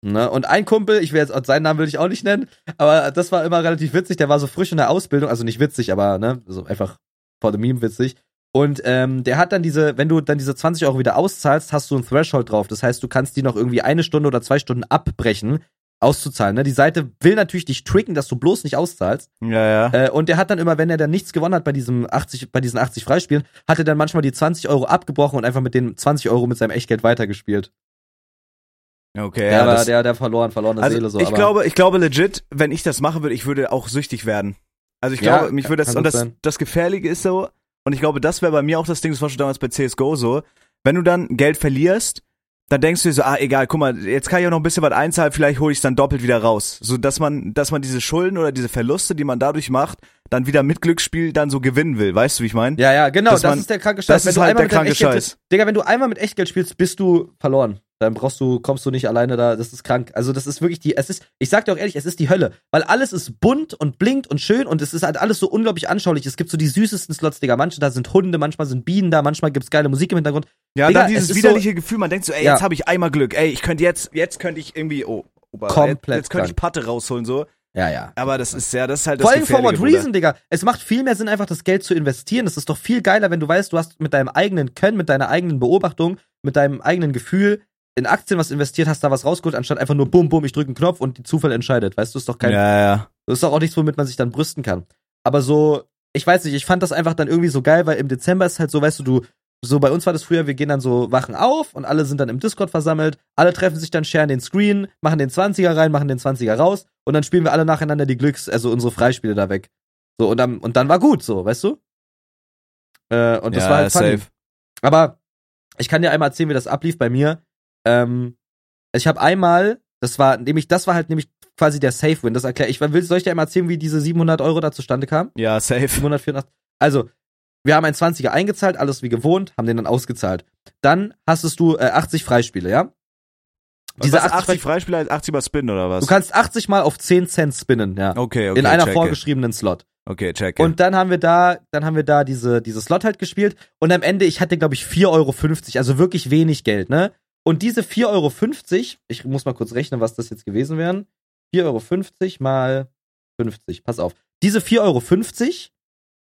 S2: Ne? Und ein Kumpel, ich will jetzt, seinen Namen will ich auch nicht nennen, aber das war immer relativ witzig, der war so frisch in der Ausbildung, also nicht witzig, aber ne, so einfach vor dem Meme witzig. Und ähm, der hat dann diese, wenn du dann diese 20 Euro wieder auszahlst, hast du ein Threshold drauf. Das heißt, du kannst die noch irgendwie eine Stunde oder zwei Stunden abbrechen, auszuzahlen. Ne? Die Seite will natürlich dich tricken, dass du bloß nicht auszahlst.
S1: Ja, ja.
S2: Äh, und der hat dann immer, wenn er dann nichts gewonnen hat bei diesem 80, bei diesen 80 Freispielen, hat er dann manchmal die 20 Euro abgebrochen und einfach mit den 20 Euro mit seinem Echtgeld weitergespielt.
S1: Okay,
S2: der
S1: ja.
S2: war, der, der verloren, verlorene
S1: also
S2: Seele so.
S1: ich glaube, ich glaube legit, wenn ich das machen würde, ich würde auch süchtig werden. Also ich
S2: Ja,
S1: glaube, mich würde das, und das,
S2: sein.
S1: das Gefährliche ist so, und ich glaube, das wäre bei mir auch das Ding, das war schon damals bei CSGO so, wenn du dann Geld verlierst, dann denkst du dir so, ah, egal, guck mal, jetzt kann ich auch noch ein bisschen was einzahlen, vielleicht hole ich es dann doppelt wieder raus. So, dass man, dass man diese Schulden oder diese Verluste, die man dadurch macht, dann wieder mit Glücksspiel dann so gewinnen will. Weißt du, wie ich meine?
S2: Ja, ja, genau,
S1: Dass
S2: das
S1: man-
S2: ist der kranke Scheiß.
S1: das
S2: Wenn
S1: ist
S2: du
S1: halt
S2: einmal
S1: der kranke
S2: Echtgeld-
S1: Scheiß.
S2: Digga, wenn du einmal mit Echtgeld spielst, bist du verloren. Dann brauchst du, kommst du nicht alleine da, das ist krank. Also das ist wirklich die, es ist, ich sag dir auch ehrlich, es ist die Hölle. Weil alles ist bunt und blinkt und schön und es ist halt alles so unglaublich anschaulich. Es gibt so die süßesten Slots, Digga. Manche da sind Hunde, manchmal sind Bienen da, manchmal gibt's geile Musik im Hintergrund.
S1: Ja,
S2: Digga,
S1: dann
S2: es
S1: dieses widerliche Gefühl, man denkt so, ey,
S2: Ja.
S1: jetzt habe ich einmal Glück, ey, ich könnte jetzt, jetzt könnte ich irgendwie, oh, Ober,
S2: Komplett
S1: jetzt, jetzt könnte ich. Patte rausholen, so.
S2: Ja, ja.
S1: Aber das ist ja, das ist halt
S2: Vor
S1: das
S2: allem for what reason, Digga. Es macht viel mehr Sinn, einfach das Geld zu investieren. Es ist doch viel geiler, wenn du weißt, du hast mit deinem eigenen Können, mit deiner eigenen Beobachtung, mit deinem eigenen Gefühl in Aktien was investiert, hast da was rausgeholt, anstatt einfach nur bum, bum, ich drücke einen Knopf und die Zufall entscheidet. Weißt du, ist doch kein,
S1: Ja, ja.
S2: das ist doch auch nichts, womit man sich dann brüsten kann. Aber so, ich weiß nicht, ich fand das einfach dann irgendwie so geil, weil im Dezember ist halt so, weißt du, du, so bei uns war das früher, wir gehen dann so, wachen auf und alle sind dann im Discord versammelt, alle treffen sich dann, sharen den Screen, machen den 20er rein, machen den 20er raus und dann spielen wir alle nacheinander die Glücks-, also unsere Freispiele da weg. So, und dann, und dann war gut, so, weißt du? Äh, und das
S1: ja,
S2: war halt funny.
S1: safe.
S2: Aber ich kann dir einmal erzählen, wie das ablief bei mir. Ähm, ich habe einmal, das war nämlich, das war halt nämlich quasi der Safe Win. Das erkläre ich. Will, soll ich dir einmal erzählen, wie diese 700 Euro da zustande kamen?
S1: Ja, safe.
S2: 784. Also, wir haben ein 20er eingezahlt, alles wie gewohnt, haben den dann ausgezahlt. Dann hastest du äh, 80 Freispiele, ja?
S1: Diese
S2: Diese
S1: 80,
S2: 80
S1: 80 Freispieler als 80 mal Spin oder was?
S2: Du kannst 80 mal auf 10 Cent spinnen, ja.
S1: okay, okay,
S2: in einer vorgeschriebenen Slot.
S1: Okay, checke.
S2: Und dann haben wir da, dann haben wir da diese, diese Slot halt gespielt. Und am Ende, ich hatte, glaube ich, 4,50 Euro, also wirklich wenig Geld, ne? Und diese 4,50 Euro, ich muss mal kurz rechnen, was das jetzt gewesen wären. 4,50 Euro mal 50, pass auf. Diese 4,50 Euro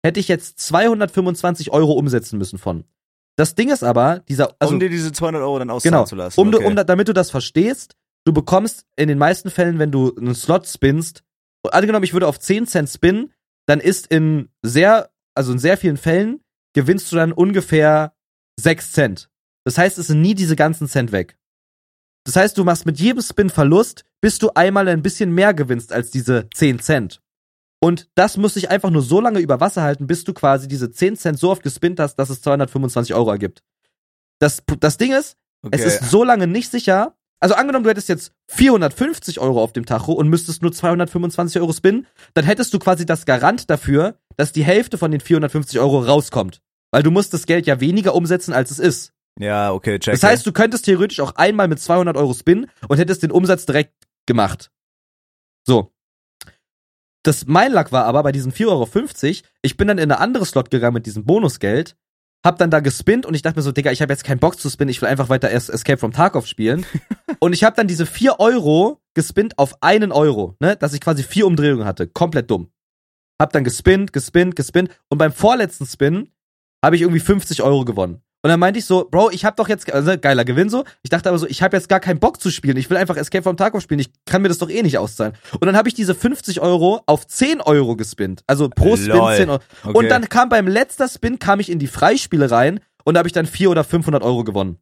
S2: hätte ich jetzt 225 Euro umsetzen müssen von. Das Ding ist aber, dieser, also
S1: um dir diese 200 Euro dann auszahlen
S2: genau,
S1: zu lassen.
S2: um,
S1: okay.
S2: um, da- damit du das verstehst, du bekommst in den meisten Fällen, wenn du einen Slot spinnst, angenommen, ich würde auf 10 Cent spinnen, dann ist in sehr, also in sehr vielen Fällen gewinnst du dann ungefähr 6 Cent. Das heißt, es sind nie diese ganzen Cent weg. Das heißt, du machst mit jedem Spin Verlust, bis du einmal ein bisschen mehr gewinnst als diese 10 Cent. Und das muss sich einfach nur so lange über Wasser halten, bis du quasi diese 10 Cent so oft gespinnt hast, dass es 225 Euro ergibt. Das, das Ding ist,
S1: okay.
S2: es ist so lange nicht sicher. Also angenommen, du hättest jetzt 450 Euro auf dem Tacho und müsstest nur 225 Euro spinnen, dann hättest du quasi das Garant dafür, dass die Hälfte von den 450 Euro rauskommt. Weil du musst das Geld ja weniger umsetzen, als es ist.
S1: ja, okay, checke.
S2: Das heißt, du könntest theoretisch auch einmal mit 200 Euro spinnen und hättest den Umsatz direkt gemacht. So. Das mein Luck war aber bei diesen 4,50 Euro, ich bin dann in eine andere Slot gegangen mit diesem Bonusgeld hab dann da gespinnt und ich dachte mir so, Digga, ich habe jetzt keinen Bock zu spinnen, ich will einfach weiter Es- Escape from Tarkov spielen. und ich habe dann diese 4 Euro gespinnt auf einen Euro, ne, dass ich quasi vier Umdrehungen hatte. Komplett dumm. Hab dann gespinnt, gespinnt, gespinnt und beim vorletzten Spin habe ich irgendwie 50 Euro gewonnen. Und dann meinte ich so, Bro, ich hab doch jetzt, also geiler Gewinn so. Ich dachte aber so, ich habe jetzt gar keinen Bock zu spielen. Ich will einfach Escape from Tarkov spielen. Ich kann mir das doch eh nicht auszahlen. Und dann habe ich diese 50 Euro auf 10 Euro gespinnt. Also pro Spin
S1: Lol.
S2: 10 Euro.
S1: Okay.
S2: Und dann kam beim letzter Spin, kam ich in die Freispiele rein und da habe ich dann 400 oder 500 Euro gewonnen.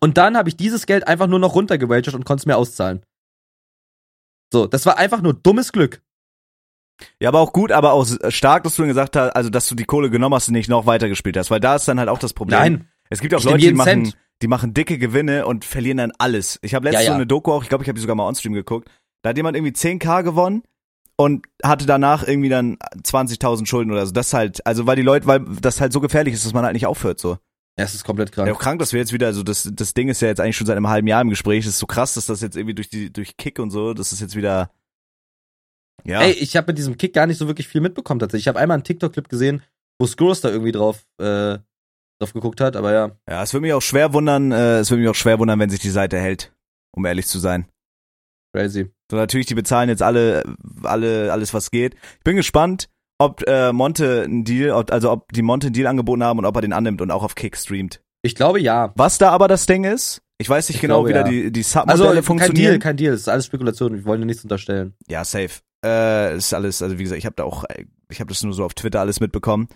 S2: Und dann habe ich dieses Geld einfach nur noch runtergewagert und konnte es mir auszahlen. So, das war einfach nur dummes Glück.
S1: Ja, aber auch gut, aber auch stark, dass du dann gesagt hast, also dass du die Kohle genommen hast und nicht noch weitergespielt hast, weil da ist dann halt auch das Problem.
S2: Nein.
S1: Es gibt auch
S2: Ich
S1: Leute, die machen,
S2: Cent.
S1: die machen dicke Gewinne und verlieren dann alles. Ich habe letztens
S2: Ja, ja.
S1: so eine Doku auch, ich glaube, ich habe die sogar mal on-stream geguckt. Da hat jemand irgendwie 10k gewonnen und hatte danach irgendwie dann 20.000 Schulden oder so. Das halt, also weil die Leute, weil das halt so gefährlich ist, dass man halt nicht aufhört so.
S2: Ja, es ist komplett
S1: Ja,
S2: krank.
S1: auch krank, dass wir jetzt wieder, also das, das Ding ist ja jetzt eigentlich schon seit einem halben Jahr im Gespräch. Das ist so krass, dass das jetzt irgendwie durch die, durch Kick und so, das ist jetzt wieder, ja.
S2: Ey, ich habe mit diesem Kick gar nicht so wirklich viel mitbekommen tatsächlich. Ich habe einmal einen TikTok-Clip gesehen, wo Skrulls da irgendwie drauf, äh, drauf geguckt hat, aber ja.
S1: Ja, es würde mich auch schwer wundern, äh, es würde mich auch schwer wundern, wenn sich die Seite hält, um ehrlich zu sein.
S2: Crazy.
S1: So, natürlich, die bezahlen jetzt alle, alle, alles was geht. Ich bin gespannt, ob äh, Monte einen Deal, ob, also ob die Monte einen Deal angeboten haben und ob er den annimmt und auch auf Kick streamt.
S2: Ich glaube ja.
S1: Was da aber das Ding ist, ich weiß nicht
S2: Ich
S1: genau,
S2: glaube,
S1: wie da
S2: ja.
S1: die, die
S2: Also
S1: Submodelle
S2: kein
S1: funktionieren.
S2: Deal, kein Deal. Das ist alles Spekulation. Wir wollen dir nichts unterstellen.
S1: Ja, safe. Äh, ist alles, also wie gesagt, ich habe da auch, ich habe das nur so auf Twitter alles mitbekommen.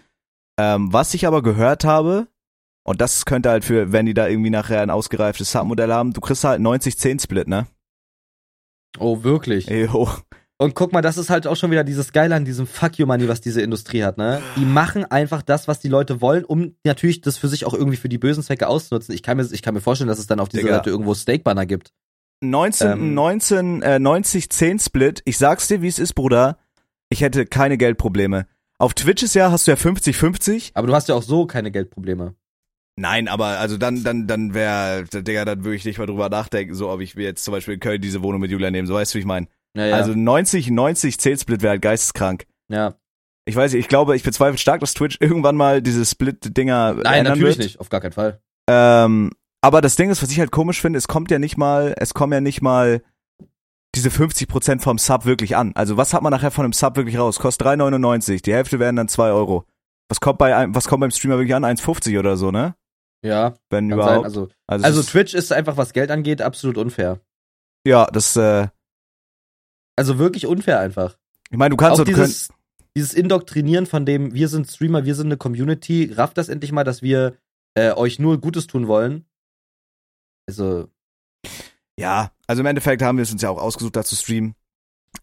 S1: Ähm, was ich aber gehört habe, und das könnte halt für, wenn die da irgendwie nachher ein ausgereiftes Submodell haben, du kriegst halt 90-10-Split, ne?
S2: Oh, wirklich.
S1: Jo.
S2: Und guck mal, das ist halt auch schon wieder dieses Geile an diesem Fuck you Money, was diese Industrie hat, ne? Die machen einfach das, was die Leute wollen, um natürlich das für sich auch irgendwie für die bösen Zwecke auszunutzen. Ich kann mir, ich kann mir vorstellen, dass es dann auf dieser
S1: Digga.
S2: Seite irgendwo Steak-Banner gibt.
S1: 19,
S2: Ähm.
S1: 19, äh, 90-10-Split. Ich sag's dir, wie es ist, Bruder. Ich hätte keine Geldprobleme. Auf Twitch ist ja, hast du ja 50-50.
S2: Aber du hast ja auch so keine Geldprobleme.
S1: Nein, aber also dann, dann, dann wäre, Digga, dann würde ich nicht mal drüber nachdenken, so ob ich mir jetzt zum Beispiel in Köln diese Wohnung mit Julia nehme. So weißt du, wie ich meine.
S2: Ja, ja.
S1: Also 90, 90 10-Split wäre halt geisteskrank.
S2: ja.
S1: Ich weiß nicht, ich glaube, ich bezweifle stark, dass Twitch irgendwann mal diese Split-Dinger
S2: Nein, natürlich
S1: wird.
S2: nicht. Auf gar keinen Fall.
S1: Ähm, aber das Ding ist, was ich halt komisch finde, es kommt ja nicht mal, es kommen ja nicht mal diese 50% vom Sub wirklich an. Also was hat man nachher von einem Sub wirklich raus? Kostet 3,99, die Hälfte wären dann 2 Euro. Was kommt bei einem, was kommt beim Streamer wirklich an? 1,50 oder so, ne?
S2: Ja,
S1: Wenn überhaupt.
S2: sein. Also,
S1: also,
S2: also
S1: ist,
S2: Twitch ist einfach, was Geld angeht, absolut unfair.
S1: ja, das, äh,
S2: Also wirklich unfair einfach.
S1: ich meine, du kannst
S2: auch
S1: könnt,
S2: dieses Indoktrinieren von dem, wir sind Streamer, wir sind eine Community, rafft das endlich mal, dass wir äh, euch nur Gutes tun wollen. Also,
S1: ja, also im Endeffekt haben wir es uns ja auch ausgesucht, da zu streamen.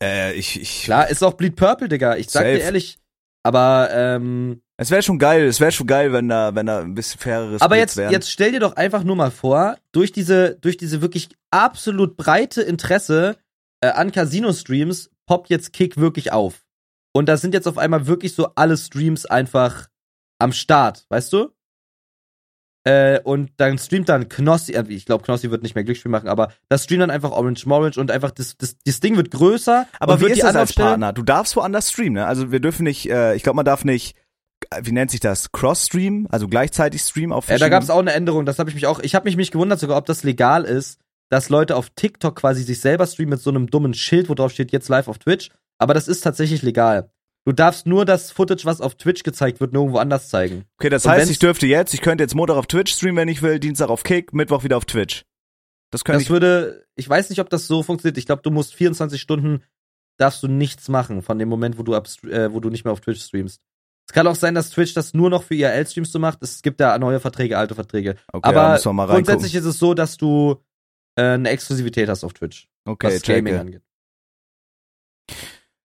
S1: Äh, ich, ich,
S2: klar, ist auch Bleed Purple, Digga. Ich sag
S1: Safe.
S2: dir ehrlich, aber ähm,
S1: es wäre schon geil, es wäre schon geil, wenn da, wenn da ein bisschen faireres
S2: aber jetzt
S1: wären.
S2: jetzt stell dir doch einfach nur mal vor, durch diese durch diese wirklich absolut breite Interesse äh, an Casino Streams poppt jetzt Kick wirklich auf. Und da sind jetzt auf einmal wirklich so alle Streams einfach am Start, weißt du? Äh, und dann streamt dann Knossi, äh, ich glaube Knossi wird nicht mehr Glücksspiel machen, aber das streamt dann einfach Orange Morange und einfach das, das, das Ding wird größer.
S1: Aber wie
S2: wird
S1: ist das als
S2: Anlaufstelle-
S1: Partner? Du darfst woanders streamen, ne? Also wir dürfen nicht, äh, ich glaube, man darf nicht, äh, wie nennt sich das? Cross-Stream? Also gleichzeitig Stream auf
S2: Ja, da gab es auch eine Änderung, das habe ich mich auch, ich habe mich, mich gewundert sogar, ob das legal ist, dass Leute auf TikTok quasi sich selber streamen mit so einem dummen Schild, wo drauf steht, jetzt live auf Twitch. Aber das ist tatsächlich legal. Du darfst nur das Footage, was auf Twitch gezeigt wird, nirgendwo anders zeigen.
S1: Okay, das
S2: Und
S1: heißt, ich dürfte jetzt, ich könnte jetzt Montag auf Twitch streamen, wenn ich will, Dienstag auf Kick, Mittwoch wieder auf Twitch. Das könnte
S2: Das
S1: ich...
S2: würde, ich weiß nicht, ob das so funktioniert. Ich glaube, du musst 24 Stunden, darfst du nichts machen von dem Moment, wo du, ab, äh, wo du nicht mehr auf Twitch streamst. Es kann auch sein, dass Twitch das nur noch für IRL-Streams so macht. Es gibt da neue Verträge, alte Verträge.
S1: Okay,
S2: Aber grundsätzlich ist es so, dass du äh, eine Exklusivität hast auf Twitch,
S1: Okay,
S2: was Gaming angeht.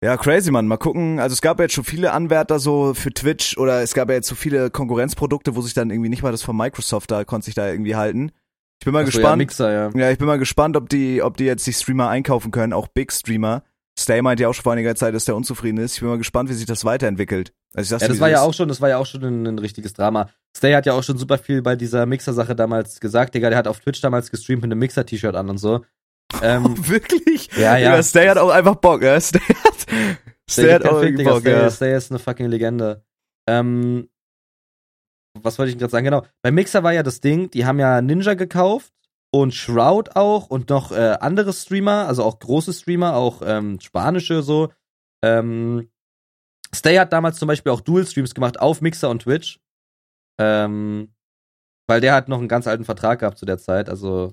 S1: Ja, crazy, Mann. Mal gucken. Also es gab ja jetzt schon viele Anwärter so für Twitch oder es gab ja jetzt so viele Konkurrenzprodukte, wo sich dann irgendwie nicht mal das von Microsoft da, konnte sich da irgendwie halten. Ich bin mal
S2: Ach so, Ja,
S1: gespannt.
S2: Mixer, ja.
S1: Ja, ich bin mal gespannt, ob die, ob die jetzt die Streamer einkaufen können, auch Big Streamer. Stay meint ja auch schon vor einiger Zeit, dass der unzufrieden ist. Ich bin mal gespannt, wie sich das weiterentwickelt. Also
S2: Ja, das war ja auch schon, das war ja auch schon ein, ein richtiges Drama. Stay hat ja auch schon super viel bei dieser Mixer-Sache damals gesagt, Digga, der hat auf Twitch damals gestreamt mit einem Mixer-T-Shirt an und so. Ähm,
S1: Wirklich?
S2: Ja, ja.
S1: Digga, Stay hat auch einfach Bock, ja. Stay hat, Stay
S2: Stay,
S1: hat auch
S2: Fick,
S1: Bock,
S2: Stay,
S1: ja.
S2: Stay ist eine fucking Legende. Ähm, was wollte ich gerade sagen? Genau. Bei Mixer war ja das Ding, die haben ja Ninja gekauft und Shroud auch und noch äh, andere Streamer, also auch große Streamer, auch ähm, spanische so. Ähm, Stay hat damals zum Beispiel auch Dual-Streams gemacht auf Mixer und Twitch. Ähm, weil der hat noch einen ganz alten Vertrag gehabt zu der Zeit, also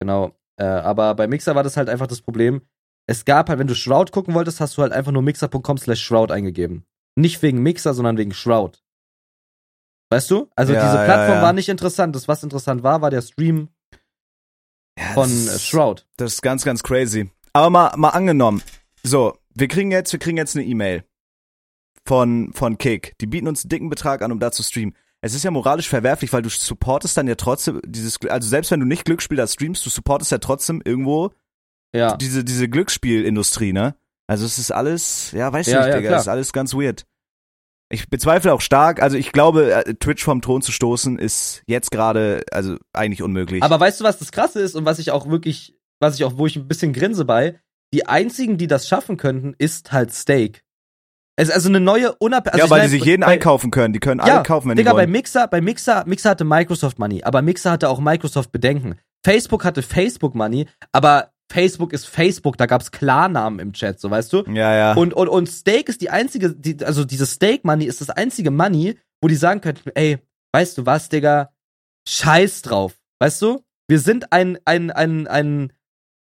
S2: genau. Äh, aber bei Mixer war das halt einfach das Problem. Es gab halt, wenn du Shroud gucken wolltest, hast du halt einfach nur mixer.com slash Shroud eingegeben. Nicht wegen Mixer, sondern wegen Shroud. Weißt du? Also
S1: Ja,
S2: diese
S1: ja,
S2: Plattform
S1: ja.
S2: war nicht interessant. Das, was interessant war, war der Stream
S1: Ja,
S2: von
S1: das
S2: äh, Shroud.
S1: Das ist ganz, ganz crazy. Aber mal, mal angenommen. So, wir kriegen jetzt, wir kriegen jetzt eine E-Mail von, von Kick. Die bieten uns einen dicken Betrag an, um da zu streamen. Es ist ja moralisch verwerflich, weil du supportest dann ja trotzdem dieses, also selbst wenn du nicht Glücksspieler streamst, du supportest ja trotzdem irgendwo
S2: Ja.
S1: diese, diese Glücksspielindustrie, ne? Also es ist alles, ja, weiß
S2: Ja,
S1: nicht,
S2: ja,
S1: Digga, es ist alles ganz weird. Ich bezweifle auch stark, also ich glaube, äh, Twitch vom Thron zu stoßen ist jetzt gerade, also eigentlich unmöglich.
S2: Aber weißt du, was das krasse ist und was ich auch wirklich, was ich auch, wo ich ein bisschen grinse bei, die einzigen, die das schaffen könnten, ist halt Steak. Es ist also eine neue unabhängige.
S1: ja,
S2: also
S1: weil
S2: ich
S1: die
S2: meine,
S1: sich jeden
S2: bei,
S1: einkaufen können. Die können
S2: Ja,
S1: alle kaufen, wenn
S2: Digga,
S1: die
S2: bei
S1: wollen.
S2: Mixer, bei Mixer, Mixer hatte Microsoft Money, aber Mixer hatte auch Microsoft Bedenken. Facebook hatte Facebook Money, aber Facebook ist Facebook, da gab's Klarnamen im Chat, so weißt du?
S1: ja, ja.
S2: Und, und, und Steak ist die einzige, die, also dieses Steak Money ist das einzige Money, wo die sagen könnten, ey, weißt du was, Digga, scheiß drauf. Weißt du? Wir sind ein, ein, ein, ein,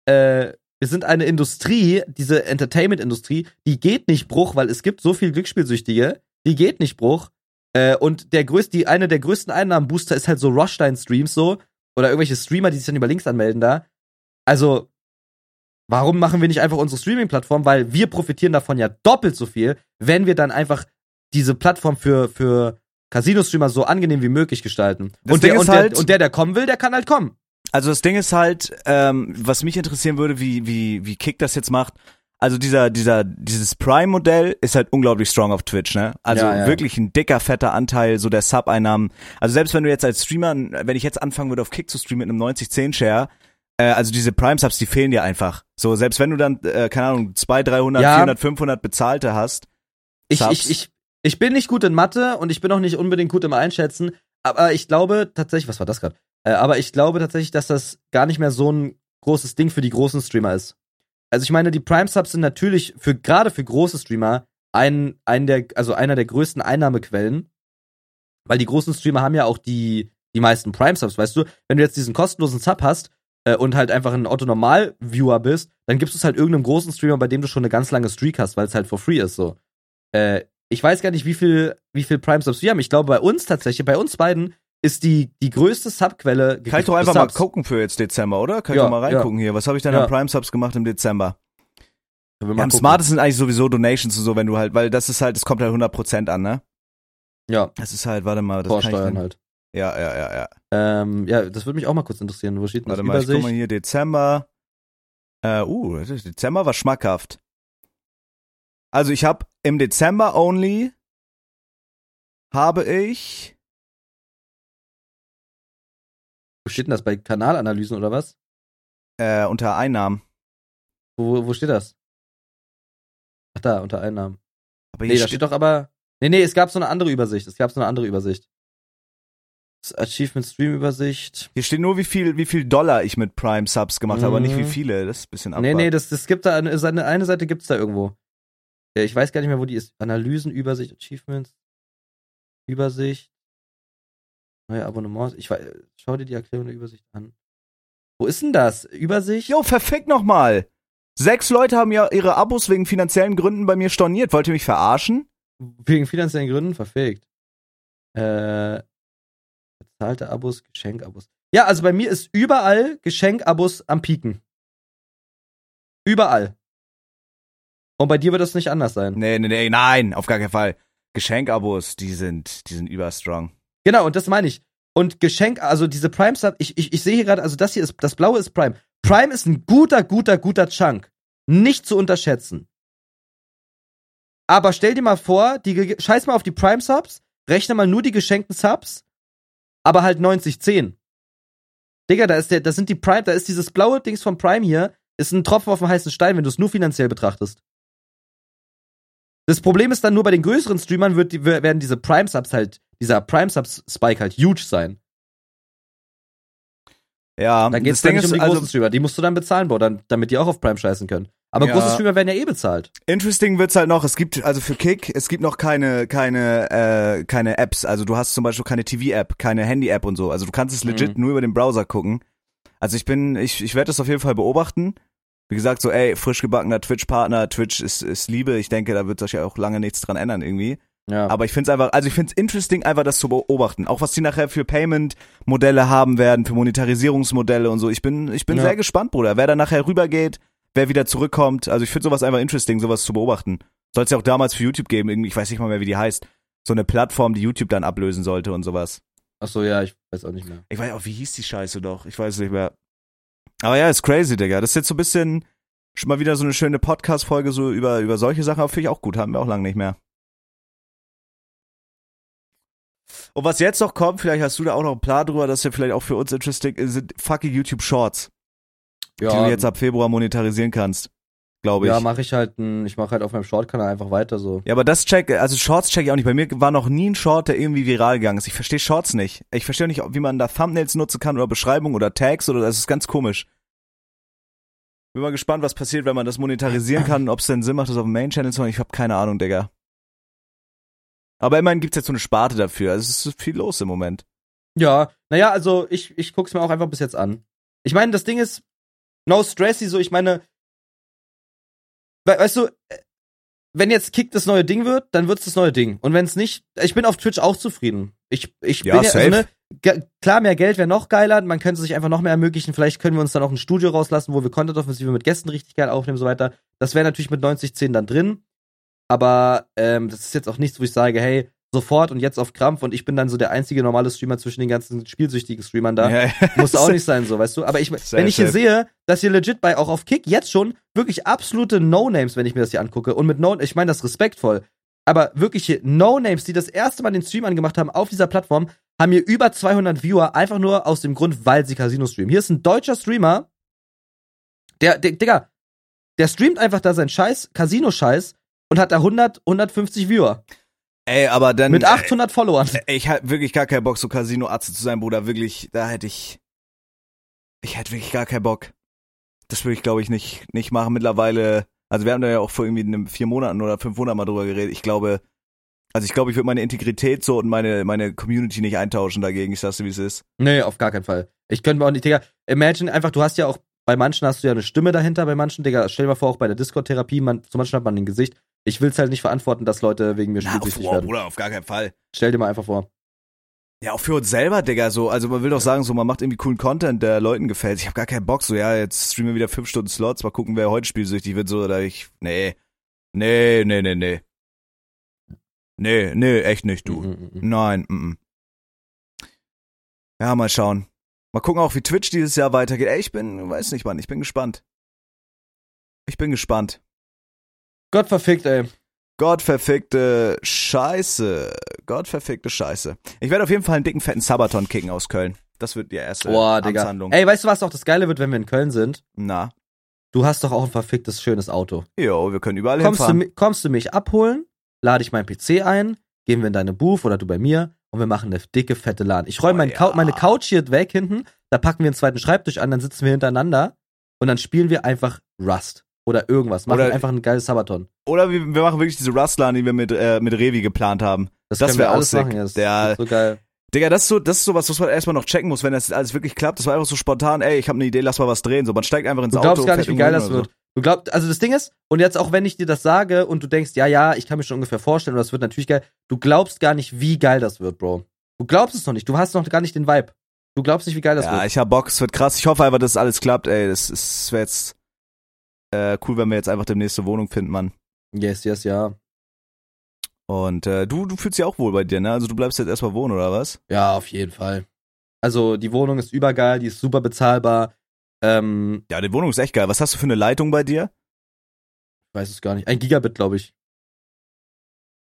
S2: äh, wir sind eine Industrie, diese Entertainment-Industrie, die geht nicht Bruch, weil es gibt so viel Glücksspielsüchtige, die geht nicht Bruch. Äh, und der größte, die, eine der größten Einnahmenbooster ist halt so Roshstein-Streams so, oder irgendwelche Streamer, die sich dann über Links anmelden da. Also, warum machen wir nicht einfach unsere Streaming-Plattform? Weil wir profitieren davon ja doppelt so viel, wenn wir dann einfach diese Plattform für, für Casino-Streamer so angenehm wie möglich gestalten.
S1: Das
S2: und,
S1: Ding
S2: der, und, der,
S1: halt-
S2: und der, der kommen will, der kann halt kommen.
S1: Also das Ding ist halt, ähm, was mich interessieren würde, wie, wie, wie Kick das jetzt macht. Also dieser, dieser, dieses Prime-Modell ist halt unglaublich strong auf Twitch, ne? Also
S2: Ja, ja.
S1: wirklich ein dicker, fetter Anteil so der Sub-Einnahmen. Also selbst wenn du jetzt als Streamer, wenn ich jetzt anfangen würde auf Kick zu streamen mit einem 90-10-Share, äh, also diese Prime-Subs, die fehlen dir einfach. So, selbst wenn du dann, äh, keine Ahnung, 200, 300,
S2: Ja.
S1: 400, 500 bezahlte hast.
S2: Ich,
S1: Subs.
S2: ich, ich, ich bin nicht gut in Mathe und ich bin auch nicht unbedingt gut im Einschätzen, aber ich glaube tatsächlich, was war das gerade? Äh, aber ich glaube tatsächlich, dass das gar nicht mehr so ein großes Ding für die großen Streamer ist. Also ich meine, die Prime Subs sind natürlich für gerade für große Streamer ein, ein der, also einer der größten Einnahmequellen, weil die großen Streamer haben ja auch die, die meisten Prime Subs, weißt du? Wenn du jetzt diesen kostenlosen Sub hast äh, und halt einfach ein Otto Normal Viewer bist, dann gibst du es halt irgendeinem großen Streamer, bei dem du schon eine ganz lange Streak hast, weil es halt for free ist so. Äh, ich weiß gar nicht, wie viel, wie viel Prime Subs wir haben. Ich glaube, bei uns tatsächlich, bei uns beiden ist die, die größte Subquelle.
S1: Kann ich doch einfach mal
S2: Subs.
S1: gucken für jetzt Dezember, oder? Kann ich
S2: Ja,
S1: doch mal reingucken hier. Was habe ich denn
S2: Ja.
S1: an Prime-Subs gemacht im Dezember? Ja, am smartesten sind eigentlich sowieso Donations und so, wenn du halt, weil das ist halt, es kommt halt 100% an, ne?
S2: Ja,
S1: Das ist halt, warte mal, das kann ich
S2: Vorsteuern
S1: denn,
S2: halt.
S1: Ja, ja, ja, ja.
S2: Ähm, ja, das würde mich auch mal kurz interessieren. Wo steht denn das?
S1: Warte mal, ich guck mal
S2: Übersicht?
S1: hier, Dezember. Äh, uh, das Dezember war schmackhaft. Also ich habe im Dezember only habe ich,
S2: Wo steht denn das? Bei Kanalanalysen oder was?
S1: äh, unter Einnahmen.
S2: Wo, wo steht das? Ach da, unter Einnahmen.
S1: Aber
S2: Nee, da steht doch aber. Nee, nee, es gab so eine andere Übersicht. Es gab so eine andere Übersicht. Das Achievement Stream Übersicht.
S1: hier steht nur, wie viel, wie viel Dollar ich mit Prime Subs gemacht habe, aber nicht wie
S2: Mhm.
S1: viele. Das ist ein bisschen
S2: Nee,
S1: abwarten.
S2: nee, das, das gibt da eine, eine, eine Seite gibt's da irgendwo. Ja, ich weiß gar nicht mehr, wo die ist. Analysen, Übersicht, Achievements, Übersicht, neue Abonnements. Ich weiß, schau dir die Erklärung der Übersicht an. Wo ist denn das? Übersicht?
S1: Jo, verfick noch mal. Sechs Leute haben ja ihre Abos wegen finanziellen Gründen bei mir storniert. Wollt ihr mich verarschen?
S2: Wegen finanziellen Gründen verfegt. Äh, bezahlte Abos, Geschenkabos. Ja, also bei mir ist überall Geschenkabos am Pieken. Überall. Und bei dir wird das nicht anders sein.
S1: Nee, nee, nee, nein, auf gar keinen Fall. Geschenkabos, die sind, die sind überstrong.
S2: Genau, und das meine ich. Und Geschenk, also diese Prime Sub, ich, ich, ich sehe hier gerade, also das hier ist, das blaue ist Prime. Prime ist ein guter, guter, guter Chunk. Nicht zu unterschätzen. Aber stell dir mal vor, die, scheiß mal auf die Prime Subs, rechne mal nur die geschenkten Subs, aber halt 90-10. Digga, da ist der, das sind die Prime, da ist dieses blaue Dings von Prime hier, ist ein Tropfen auf dem heißen Stein, wenn du es nur finanziell betrachtest. Das Problem ist dann nur bei den größeren Streamern wird werden diese Prime Subs halt, dieser Prime-Sub-Spike halt huge sein.
S1: Ja,
S2: Da geht's dann nicht um die
S1: ist,
S2: großen
S1: also,
S2: Streamer. Die musst du dann bezahlen, Bro, dann, damit die auch auf Prime scheißen können. Aber
S1: Ja.
S2: große Streamer werden ja eh bezahlt.
S1: interesting wird's halt noch. Es gibt also für Kick, es gibt noch keine keine äh, keine Apps. Also du hast zum Beispiel keine TV-App, keine Handy-App und so. Also du kannst es legit
S2: Mhm.
S1: nur über den Browser gucken. Also ich bin, ich ich werde das auf jeden Fall beobachten. Wie gesagt, so ey, frisch gebackener Twitch-Partner, Twitch ist ist Liebe. Ich denke, da wird sich ja auch lange nichts dran ändern irgendwie.
S2: Ja.
S1: Aber ich find's einfach, also ich find's interesting, einfach das zu beobachten. Auch was die nachher für Payment-Modelle haben werden, für Monetarisierungsmodelle und so. Ich bin, ich bin
S2: Ja.
S1: sehr gespannt, Bruder. Wer da nachher rübergeht, wer wieder zurückkommt. Also ich find sowas einfach interesting, sowas zu beobachten. Soll es ja auch damals für YouTube geben, irgendwie, ich weiß nicht mal mehr, wie die heißt. So eine Plattform, die YouTube dann ablösen sollte und sowas.
S2: Ach so, ja, ich weiß auch nicht mehr.
S1: Ich weiß auch, wie hieß die Scheiße doch? Ich weiß nicht mehr. Aber ja, ist crazy, Digga. Das ist jetzt so ein bisschen schon mal wieder so eine schöne Podcast-Folge so über, über solche Sachen, aber finde ich auch gut, haben wir auch lange nicht mehr. Und was jetzt noch kommt, vielleicht hast du da auch noch einen Plan drüber, das ist ja vielleicht auch für uns interesting, sind fucking YouTube Shorts, die du jetzt ab Februar monetarisieren kannst. Glaube ich.
S2: ja, mache ich halt, ich mache halt auf meinem Short-Kanal einfach weiter so.
S1: Ja, aber das check, also Shorts check ich auch nicht. Bei mir war noch nie ein Short, der irgendwie viral gegangen ist. Ich verstehe Shorts nicht. Ich verstehe nicht, wie man da Thumbnails nutzen kann oder Beschreibung oder Tags oder das ist ganz komisch. Bin mal gespannt, was passiert, wenn man das monetarisieren kann, ob es denn Sinn macht, das auf dem Main Channel zu machen. Ich habe keine Ahnung, Digga. Aber immerhin gibt's jetzt so eine Sparte dafür. Also es ist viel los im Moment.
S2: Ja, naja, also ich, ich guck's mir auch einfach bis jetzt an. Ich meine, das Ding ist, no stressy, so, ich meine, we weißt du, äh, wenn jetzt Kick das neue Ding wird, dann wird's das neue Ding. Und wenn's nicht, ich bin auf Twitch auch zufrieden. Ich, ich
S1: Ja,
S2: bin ja, also, ne, klar, mehr Geld wäre noch geiler, man könnte sich einfach noch mehr ermöglichen, vielleicht können wir uns dann auch ein Studio rauslassen, wo wir Content-Offensive mit Gästen richtig geil aufnehmen und so weiter. Das wäre natürlich mit 90-10 dann drin. Aber ähm, das ist jetzt auch nichts, wo ich sage, hey, sofort und jetzt auf Krampf und ich bin dann so der einzige normale Streamer zwischen den ganzen spielsüchtigen Streamern da.
S1: Ja,
S2: Muss auch nicht sein, so, weißt du? Aber ich, wenn ich hier sehe, dass hier legit bei auch auf Kick jetzt schon wirklich absolute No-Names, wenn ich mir das hier angucke, und mit No, ich meine das respektvoll, aber wirkliche No-Names, die das erste Mal den Stream angemacht haben auf dieser Plattform, haben hier über 200 Viewer, einfach nur aus dem Grund, weil sie Casino streamen. Hier ist ein deutscher Streamer, der, der Digga, der streamt einfach da seinen Scheiß, Casino-Scheiß, und hat da 100, 150 Viewer.
S1: Ey, aber dann.
S2: Mit 800 Followern.
S1: Ey, ich hab wirklich gar keinen Bock, so Casino-Atze zu sein, Bruder. Wirklich, da hätte ich. Ich hätte wirklich gar keinen Bock. Das würde ich, glaube ich, nicht, nicht machen. Mittlerweile, also wir haben da ja auch vor irgendwie vier Monaten oder fünf Monaten mal drüber geredet. Ich glaube, also ich glaube, ich würde meine Integrität so und meine, meine Community nicht eintauschen dagegen. Ich sag's dir, wie es ist.
S2: Nee, auf gar keinen Fall. Ich könnte mir auch nicht, Digga, imagine einfach, du hast ja auch, bei manchen hast du ja eine Stimme dahinter, bei manchen, Digga, stell dir mal vor, auch bei der Discord-Therapie, man, zu manchen hat man ein Gesicht. Ich will's halt nicht verantworten, dass Leute wegen mir spielsüchtig werden.
S1: Bruder, auf gar keinen Fall.
S2: Stell dir mal einfach vor.
S1: Ja, auch für uns selber, Digga, so. Also man will doch sagen, so, man macht irgendwie coolen Content, der Leuten gefällt. Ich habe gar keinen Bock, so, ja, jetzt streamen wir wieder fünf Stunden Slots, mal gucken, wer heute spielsüchtig wird, so, oder ich, nee. Nee, nee, nee, nee. Nee, nee, echt nicht, du.
S2: Mhm, mhm, mhm.
S1: Nein, mm. Ja, mal schauen. Mal gucken auch, wie Twitch dieses Jahr weitergeht. Ey, ich bin, weiß nicht, Mann, ich bin gespannt. Ich bin gespannt.
S2: Gott verfickt, ey.
S1: Gottverfickte Scheiße. Gottverfickte Scheiße. Ich werde auf jeden Fall einen dicken, fetten Sabaton kicken aus Köln. Das wird die erste
S2: Boah, Digga. Ey, weißt du, was auch das Geile wird, wenn wir in Köln sind?
S1: Na.
S2: Du hast doch auch ein verficktes, schönes Auto.
S1: Jo, wir können überall
S2: Kommst du,
S1: hinfahren.
S2: mi- kommst du mich abholen, lade ich meinen PC ein, gehen wir in deine Booth oder du bei mir und wir machen eine dicke, fette LAN. Ich räume
S1: Oh,
S2: mein
S1: ja.
S2: Meine Couch hier weg hinten, da packen wir einen zweiten Schreibtisch an, dann sitzen wir hintereinander und dann spielen wir einfach Rust oder irgendwas. Machen
S1: Oder-
S2: einfach ein geiles Sabaton.
S1: Oder wir, wir machen wirklich diese Rustlan, die wir mit, äh, mit Revi geplant haben. Das
S2: können wir
S1: wär auch sick.
S2: machen, ja. Das
S1: Der-
S2: ist so geil.
S1: Digga, das ist so, das ist so was, was man erstmal noch checken muss, wenn das alles wirklich klappt. Das war einfach so spontan, ey, ich habe eine Idee, lass mal was drehen. So, man steigt einfach ins
S2: Du
S1: Auto.
S2: glaubst gar nicht, wie geil das wird. Du glaubst, also das Ding ist, und jetzt auch wenn ich dir das sage und du denkst, ja, ja, ich kann mir schon ungefähr vorstellen, und das wird natürlich geil, du glaubst gar nicht, wie geil das wird, Bro. Du glaubst es noch nicht, du hast noch gar nicht den Vibe. Du glaubst nicht, wie geil das
S1: Ja,
S2: wird.
S1: ich hab Bock, es wird krass. Ich hoffe einfach, dass alles klappt, ey. Das, das wäre jetzt äh, cool, wenn wir jetzt einfach demnächst eine Wohnung finden, Mann.
S2: Yes, yes, ja.
S1: Und äh, du, du fühlst dich auch wohl bei dir, ne? Also du bleibst jetzt erstmal wohnen, oder was?
S2: Ja, auf jeden Fall. Also die Wohnung ist übergeil, die ist super bezahlbar. Ähm,
S1: Ja, die Wohnung ist echt geil. Was hast du für eine Leitung bei dir?
S2: ich weiß es gar nicht. Ein Gigabit, glaube ich.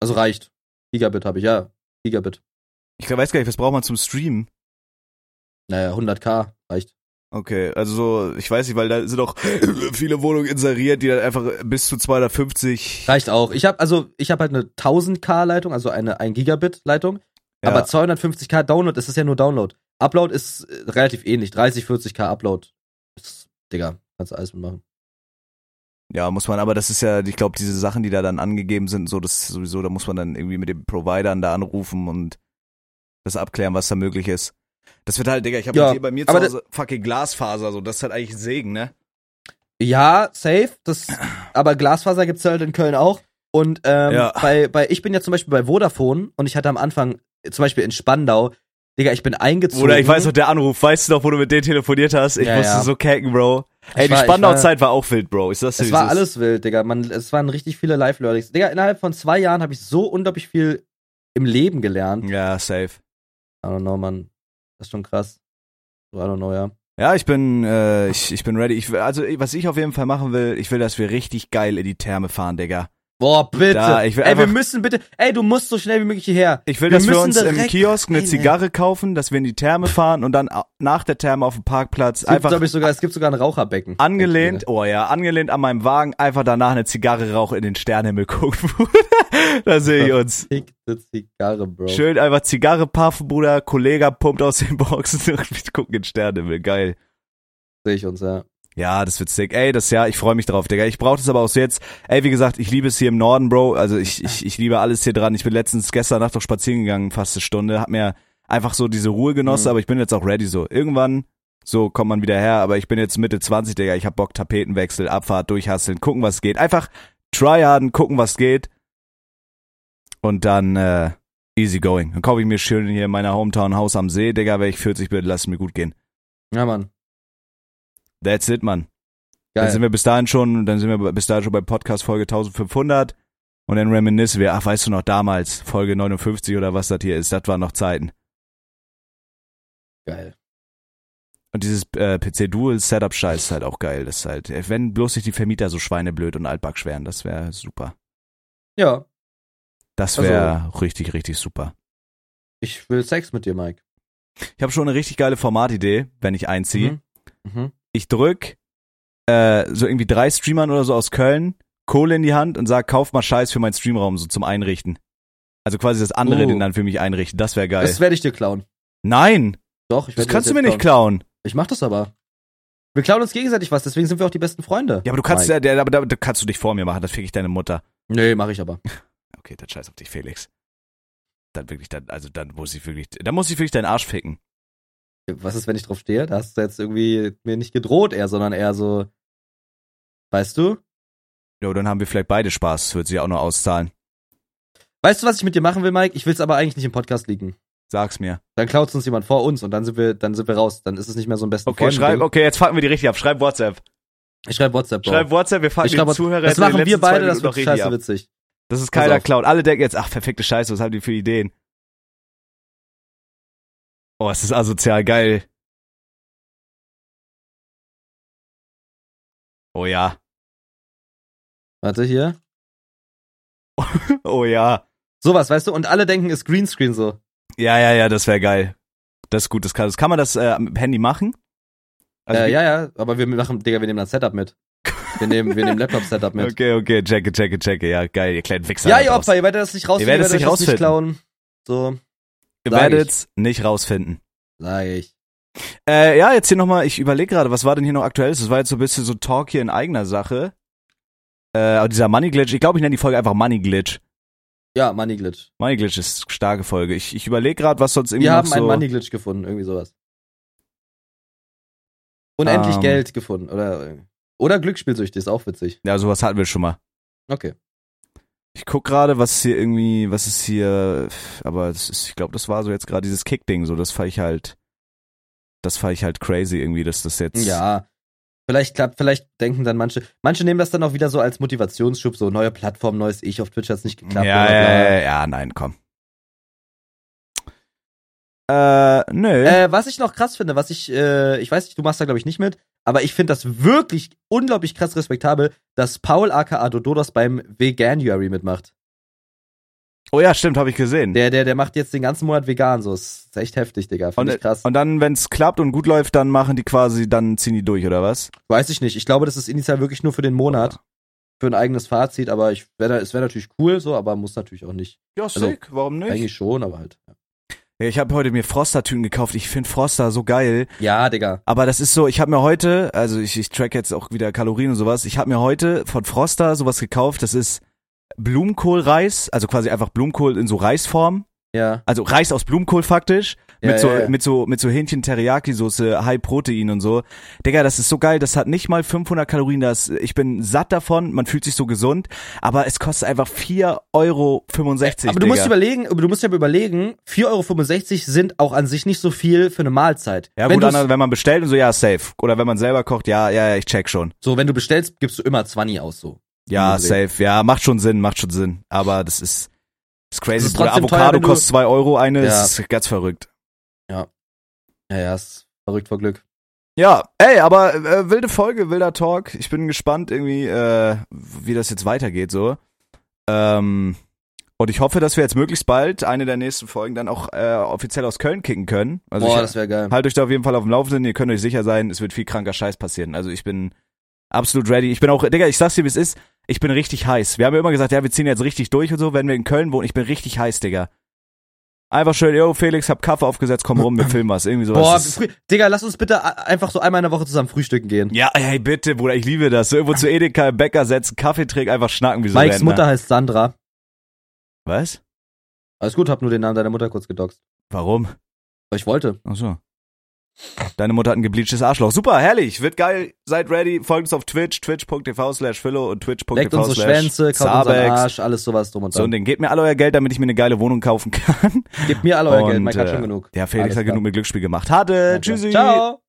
S2: Also reicht. Gigabit habe ich, ja. Gigabit.
S1: Ich weiß gar nicht, was braucht man zum Streamen?
S2: Naja, 100k reicht.
S1: Okay, also so, ich weiß nicht, weil da sind auch viele Wohnungen inseriert, die dann einfach bis zu 250.
S2: Reicht auch. Ich habe also ich habe halt eine 1000k Leitung, also eine 1 Gigabit Leitung.
S1: Ja.
S2: Aber 250k Download, das ist ja nur Download. Upload ist äh, relativ ähnlich. 30, 40k Upload. Ist, Digga, kannst du alles mitmachen.
S1: Ja, muss man, aber das ist ja, ich glaube, diese Sachen, die da dann angegeben sind, so, das ist sowieso, da muss man dann irgendwie mit den Providern da anrufen und das abklären, was da möglich ist. Das wird halt, Digga, ich habe
S2: Ja,
S1: hier bei mir zu Hause fucking Glasfaser, so, das ist halt eigentlich ein Segen, ne?
S2: Ja, safe. Das, aber Glasfaser gibt's halt in Köln auch. Und ähm,
S1: Ja.
S2: bei, bei, ich bin ja zum Beispiel bei Vodafone und ich hatte am Anfang, zum Beispiel in Spandau, Digga, ich bin eingezogen.
S1: Oder ich weiß noch, der Anruf, weißt du noch, wo du mit denen telefoniert hast? Ich
S2: Ja,
S1: musste
S2: ja.
S1: so kacken, Bro. Ey, die
S2: war- ich
S1: Spandau-Zeit war auch wild, Bro. Sag's dir,
S2: Es war
S1: ist.
S2: alles wild, Digga. Man, es waren richtig viele Live-Learnings. Digga, innerhalb von zwei Jahren habe ich so unglaublich viel im Leben gelernt.
S1: Ja, safe.
S2: I don't know, man. Das ist schon krass. So, I don't know, ja.
S1: Ja, ich bin, äh, ich, ich bin ready. Ich will, also, was ich auf jeden Fall machen will, ich will, dass wir richtig geil in die Therme fahren, Digga.
S2: Boah, bitte.
S1: Da, ich will
S2: ey, wir
S1: einfach-
S2: müssen bitte. Ey, du musst so schnell wie möglich hierher.
S1: Ich will,
S2: Wir
S1: dass wir uns im
S2: direkt
S1: Kiosk eine
S2: ey.
S1: Zigarre kaufen, dass wir in die Therme fahren und dann nach der Therme auf dem Parkplatz
S2: Es gibt,
S1: einfach
S2: ich, sogar, es gibt sogar ein Raucherbecken.
S1: angelehnt, oh ja, angelehnt an meinem Wagen, einfach danach eine Zigarre rauchen in den Sternenhimmel gucken. da sehe ich uns.
S2: Zigarre, Bro.
S1: Schön einfach Zigarre puffen, Bruder, Kollege pumpt aus den Boxen und wir gucken in den Sternenhimmel, geil.
S2: Sehe ich uns, ja.
S1: Ja, das wird sick. Ey, das Jahr, ich freue mich drauf, Digga. Ich brauche das aber auch jetzt. Ey, wie gesagt, ich liebe es hier im Norden, Bro. Also ich, ich, ich liebe alles hier dran. Ich bin letztens gestern Nacht noch spazieren gegangen, fast eine Stunde, hab mir einfach so diese Ruhe genossen,
S2: Mhm.
S1: aber ich bin jetzt auch ready so. Irgendwann, so kommt man wieder her, aber ich bin jetzt Mitte 20, Digga. Ich hab Bock, Tapetenwechsel, Abfahrt, durchhasseln, gucken, was geht. Einfach tryharden, gucken, was geht. Und dann, äh, easy going. Dann kaufe ich mir schön hier in meiner Hometown Haus am See, Digga. Wenn ich 40 bin, lass es mir gut gehen.
S2: Ja, Mann.
S1: That's it, Mann. Dann sind
S2: Geil.
S1: wir bis dahin schon, dann sind wir bis dahin schon bei Podcast Folge 1500 und dann reminiszen wir, ach, weißt du noch damals, Folge 59 oder was das hier ist, das waren noch Zeiten.
S2: Geil.
S1: Und dieses äh, PC Dual Setup Scheiß ist halt auch geil, das ist halt, wenn bloß nicht die Vermieter so schweineblöd und altback wären, das wäre super.
S2: Ja.
S1: Das
S2: Also-
S1: wäre richtig, richtig super.
S2: Ich will Sex mit dir, Mike.
S1: Ich habe schon eine richtig geile Formatidee, wenn ich einziehe.
S2: Mhm. Mhm.
S1: Ich drück äh, so irgendwie drei Streamern oder so aus Köln, Kohle in die Hand und sag, kauf mal Scheiß für meinen Streamraum so zum Einrichten. Also quasi das andere
S2: Oh.
S1: den dann für mich einrichten, das wäre geil.
S2: Das werde ich dir klauen.
S1: Nein,
S2: Doch, ich
S1: das
S2: werd dir
S1: kannst du mir
S2: jetzt
S1: nicht klauen.
S2: Ich mach das aber. Wir klauen uns gegenseitig was, deswegen sind wir auch die besten Freunde.
S1: Ja, aber du kannst ja, aber da, da kannst du dich vor mir machen, das fick ich deine Mutter.
S2: Nee, mach ich aber.
S1: Okay, dann scheiß auf dich, Felix. Dann wirklich, dann, also dann muss ich wirklich, dann muss ich wirklich deinen Arsch ficken.
S2: Was ist, wenn ich drauf stehe? Da hast du jetzt irgendwie mir nicht gedroht eher, sondern eher so. Weißt du?
S1: Ja, dann haben wir vielleicht beide Spaß, das wird sich auch noch auszahlen.
S2: Weißt du, was ich mit dir machen will, Mike? Ich will's aber eigentlich nicht im Podcast liegen.
S1: Sag's mir.
S2: Dann klaut uns jemand vor uns und dann sind wir, dann sind wir raus. Dann ist es nicht mehr so ein besten
S1: Okay,
S2: Freund.
S1: schreib, okay, jetzt fangen wir die richtig ab. Schreib WhatsApp.
S2: Ich schreib WhatsApp, Bro.
S1: Schreib WhatsApp, wir fangen die
S2: schreib,
S1: Zuhörer
S2: das machen wir beide, das wird scheiße
S1: ab.
S2: witzig.
S1: Das ist keiner klaut. Alle denken jetzt, ach, verfickte Scheiße, was haben die für Ideen? Oh, es ist asozial geil. Oh ja.
S2: Warte hier.
S1: Oh ja.
S2: Sowas, weißt du? Und alle denken, ist Greenscreen so.
S1: Ja, ja, ja, das wäre geil. Das ist gut. Das kann, das kann man das äh, mit Handy machen? Also
S2: äh, ja, ja, aber wir machen, Digga, wir nehmen das Setup mit. Wir nehmen, wir nehmen Laptop-Setup mit.
S1: Okay, okay, checke, checke, checke. Ja, geil, ihr kleinen Wichser.
S2: Ja, ihr. Opfer, ihr werdet das nicht rausfinden,
S1: Ihr werdet es nicht
S2: das nicht
S1: rausfinden.
S2: klauen. So,
S1: Ihr werdet's nicht rausfinden.
S2: sage ich.
S1: Äh, ja, jetzt hier nochmal, ich überlege gerade, was war denn hier noch aktuell? Das war jetzt so ein bisschen so Talk hier in eigener Sache. Äh, aber dieser Money Glitch, ich glaube, ich nenne die Folge einfach Money Glitch.
S2: Ja, Money Glitch.
S1: Money Glitch ist eine starke Folge. Ich, ich überlege gerade, was sonst irgendwie
S2: Wir
S1: noch
S2: haben
S1: so...
S2: einen Money Glitch gefunden, irgendwie sowas. Unendlich
S1: Ähm.
S2: Geld gefunden, oder, oder Glücksspielsüchtig, ist auch witzig.
S1: Ja, sowas hatten wir schon mal.
S2: Okay.
S1: Ich guck gerade, was hier irgendwie, was ist hier, aber das ist, ich glaube, das war so jetzt gerade dieses Kick-Ding, so, das fand ich halt, das fand ich halt crazy irgendwie, dass das jetzt,
S2: Ja. Vielleicht klappt, vielleicht denken dann manche, manche nehmen das dann auch wieder so als Motivationsschub, so neue Plattform, neues Ich, auf Twitch hat's nicht
S1: ja,
S2: geklappt.
S1: ja,
S2: bla.
S1: ja, ja, nein, komm. Äh, nö.
S2: Äh, was ich noch krass finde, was ich, äh, ich weiß nicht, du machst da glaube ich nicht mit, aber ich finde das wirklich unglaublich krass respektabel, dass Paul aka Dododos beim Veganuary mitmacht.
S1: oh ja, stimmt, habe ich gesehen.
S2: Der, der, der macht jetzt den ganzen Monat vegan, so ist echt heftig, Digga. Finde ich krass.
S1: und dann, wenn's klappt und gut läuft, dann machen die quasi, dann ziehen die durch, oder was?
S2: Weiß ich nicht. Ich glaube, das ist initial wirklich nur für den Monat, für ein eigenes Fazit, aber ich wäre, es wäre natürlich cool, so, aber muss natürlich auch nicht.
S1: Ja,
S2: sick,
S1: warum
S2: Eigentlich schon, aber halt. Ja.
S1: Ich habe heute mir Froster-Tüten gekauft. Ich finde Froster so geil.
S2: Ja, Digga.
S1: Aber das ist so, ich habe mir heute, also ich, ich track jetzt auch wieder Kalorien und sowas. Ich habe mir heute von Froster sowas gekauft. Das ist Blumenkohlreis, also quasi einfach Blumenkohl in so Reisform.
S2: Ja.
S1: Also Reis aus Blumenkohl faktisch.
S2: Ja,
S1: mit so,
S2: ja, ja.
S1: mit so, mit so Hähnchen Teriyaki Soße, High Protein und so. Digga, das ist so geil. Das hat nicht mal 500 Kalorien. Das, ich bin satt davon. Man fühlt sich so gesund. Aber es kostet einfach 4,65 Euro.
S2: Aber du musst überlegen, du musst ja überlegen, 4,65 Euro sind auch an sich nicht so viel für eine Mahlzeit.
S1: Ja,
S2: wenn
S1: gut, dann, wenn man bestellt und so, ja, safe. Oder wenn man selber kocht, ja, ja, ja, ich check schon.
S2: so, wenn du bestellst, gibst du immer 20 aus, so.
S1: Ja, safe. Ja, macht schon Sinn, macht schon Sinn. Aber das ist, ist crazy.
S2: Das ist teuer,
S1: Avocado
S2: du-
S1: kostet 2 Euro eine,
S2: Ja.
S1: ist ganz verrückt.
S2: Ja, ja, ist verrückt vor Glück.
S1: Ja, ey, aber äh, wilde Folge, wilder Talk. Ich bin gespannt irgendwie, äh, wie das jetzt weitergeht so. Ähm, und ich hoffe, dass wir jetzt möglichst bald eine der nächsten Folgen dann auch äh, offiziell aus Köln kicken können. Also
S2: Boah,
S1: ich,
S2: das wäre geil.
S1: halt euch da auf jeden Fall auf dem Laufenden. Ihr könnt euch sicher sein, es wird viel kranker Scheiß passieren. Also ich bin absolut ready. Ich bin auch, Digga, ich sag's dir, wie es ist. Ich bin richtig heiß. Wir haben ja immer gesagt, ja, wir ziehen jetzt richtig durch und so, wenn wir in Köln wohnen. Ich bin richtig heiß, Digga. Einfach schön, yo, Felix, hab Kaffee aufgesetzt, komm rum, wir filmen was. Irgendwie sowas.
S2: Boah, Digga, lass uns bitte einfach so einmal in der Woche zusammen frühstücken gehen.
S1: Ja, hey, bitte, Bruder, ich liebe das. So irgendwo zu Edeka im Bäcker setzen, Kaffee trinken, einfach schnacken wie so
S2: Mikes. Mutter heißt Sandra.
S1: Was?
S2: Alles gut, hab nur den Namen deiner Mutter kurz gedoxt.
S1: Warum?
S2: Aber ich wollte.
S1: Ach so. Deine Mutter hat ein gebleachtes Arschloch. Super, herrlich, wird geil. Seid ready. Folgt uns auf Twitch, twitch.tv slash philo und twitch.tv
S2: unsere
S1: slash
S2: Schwänze, kauft unseren. Arsch, alles sowas drum und
S1: So ein
S2: dran.
S1: Ding. Gebt mir alle euer Geld, damit ich mir eine geile Wohnung kaufen kann.
S2: Gebt mir alle euer Geld,
S1: Und,
S2: Mike hat
S1: äh,
S2: schon genug.
S1: Ja, Felix
S2: Alles
S1: hat
S2: klar.
S1: genug mit Glücksspiel gemacht. Hatte, tschüssi.
S2: Ciao.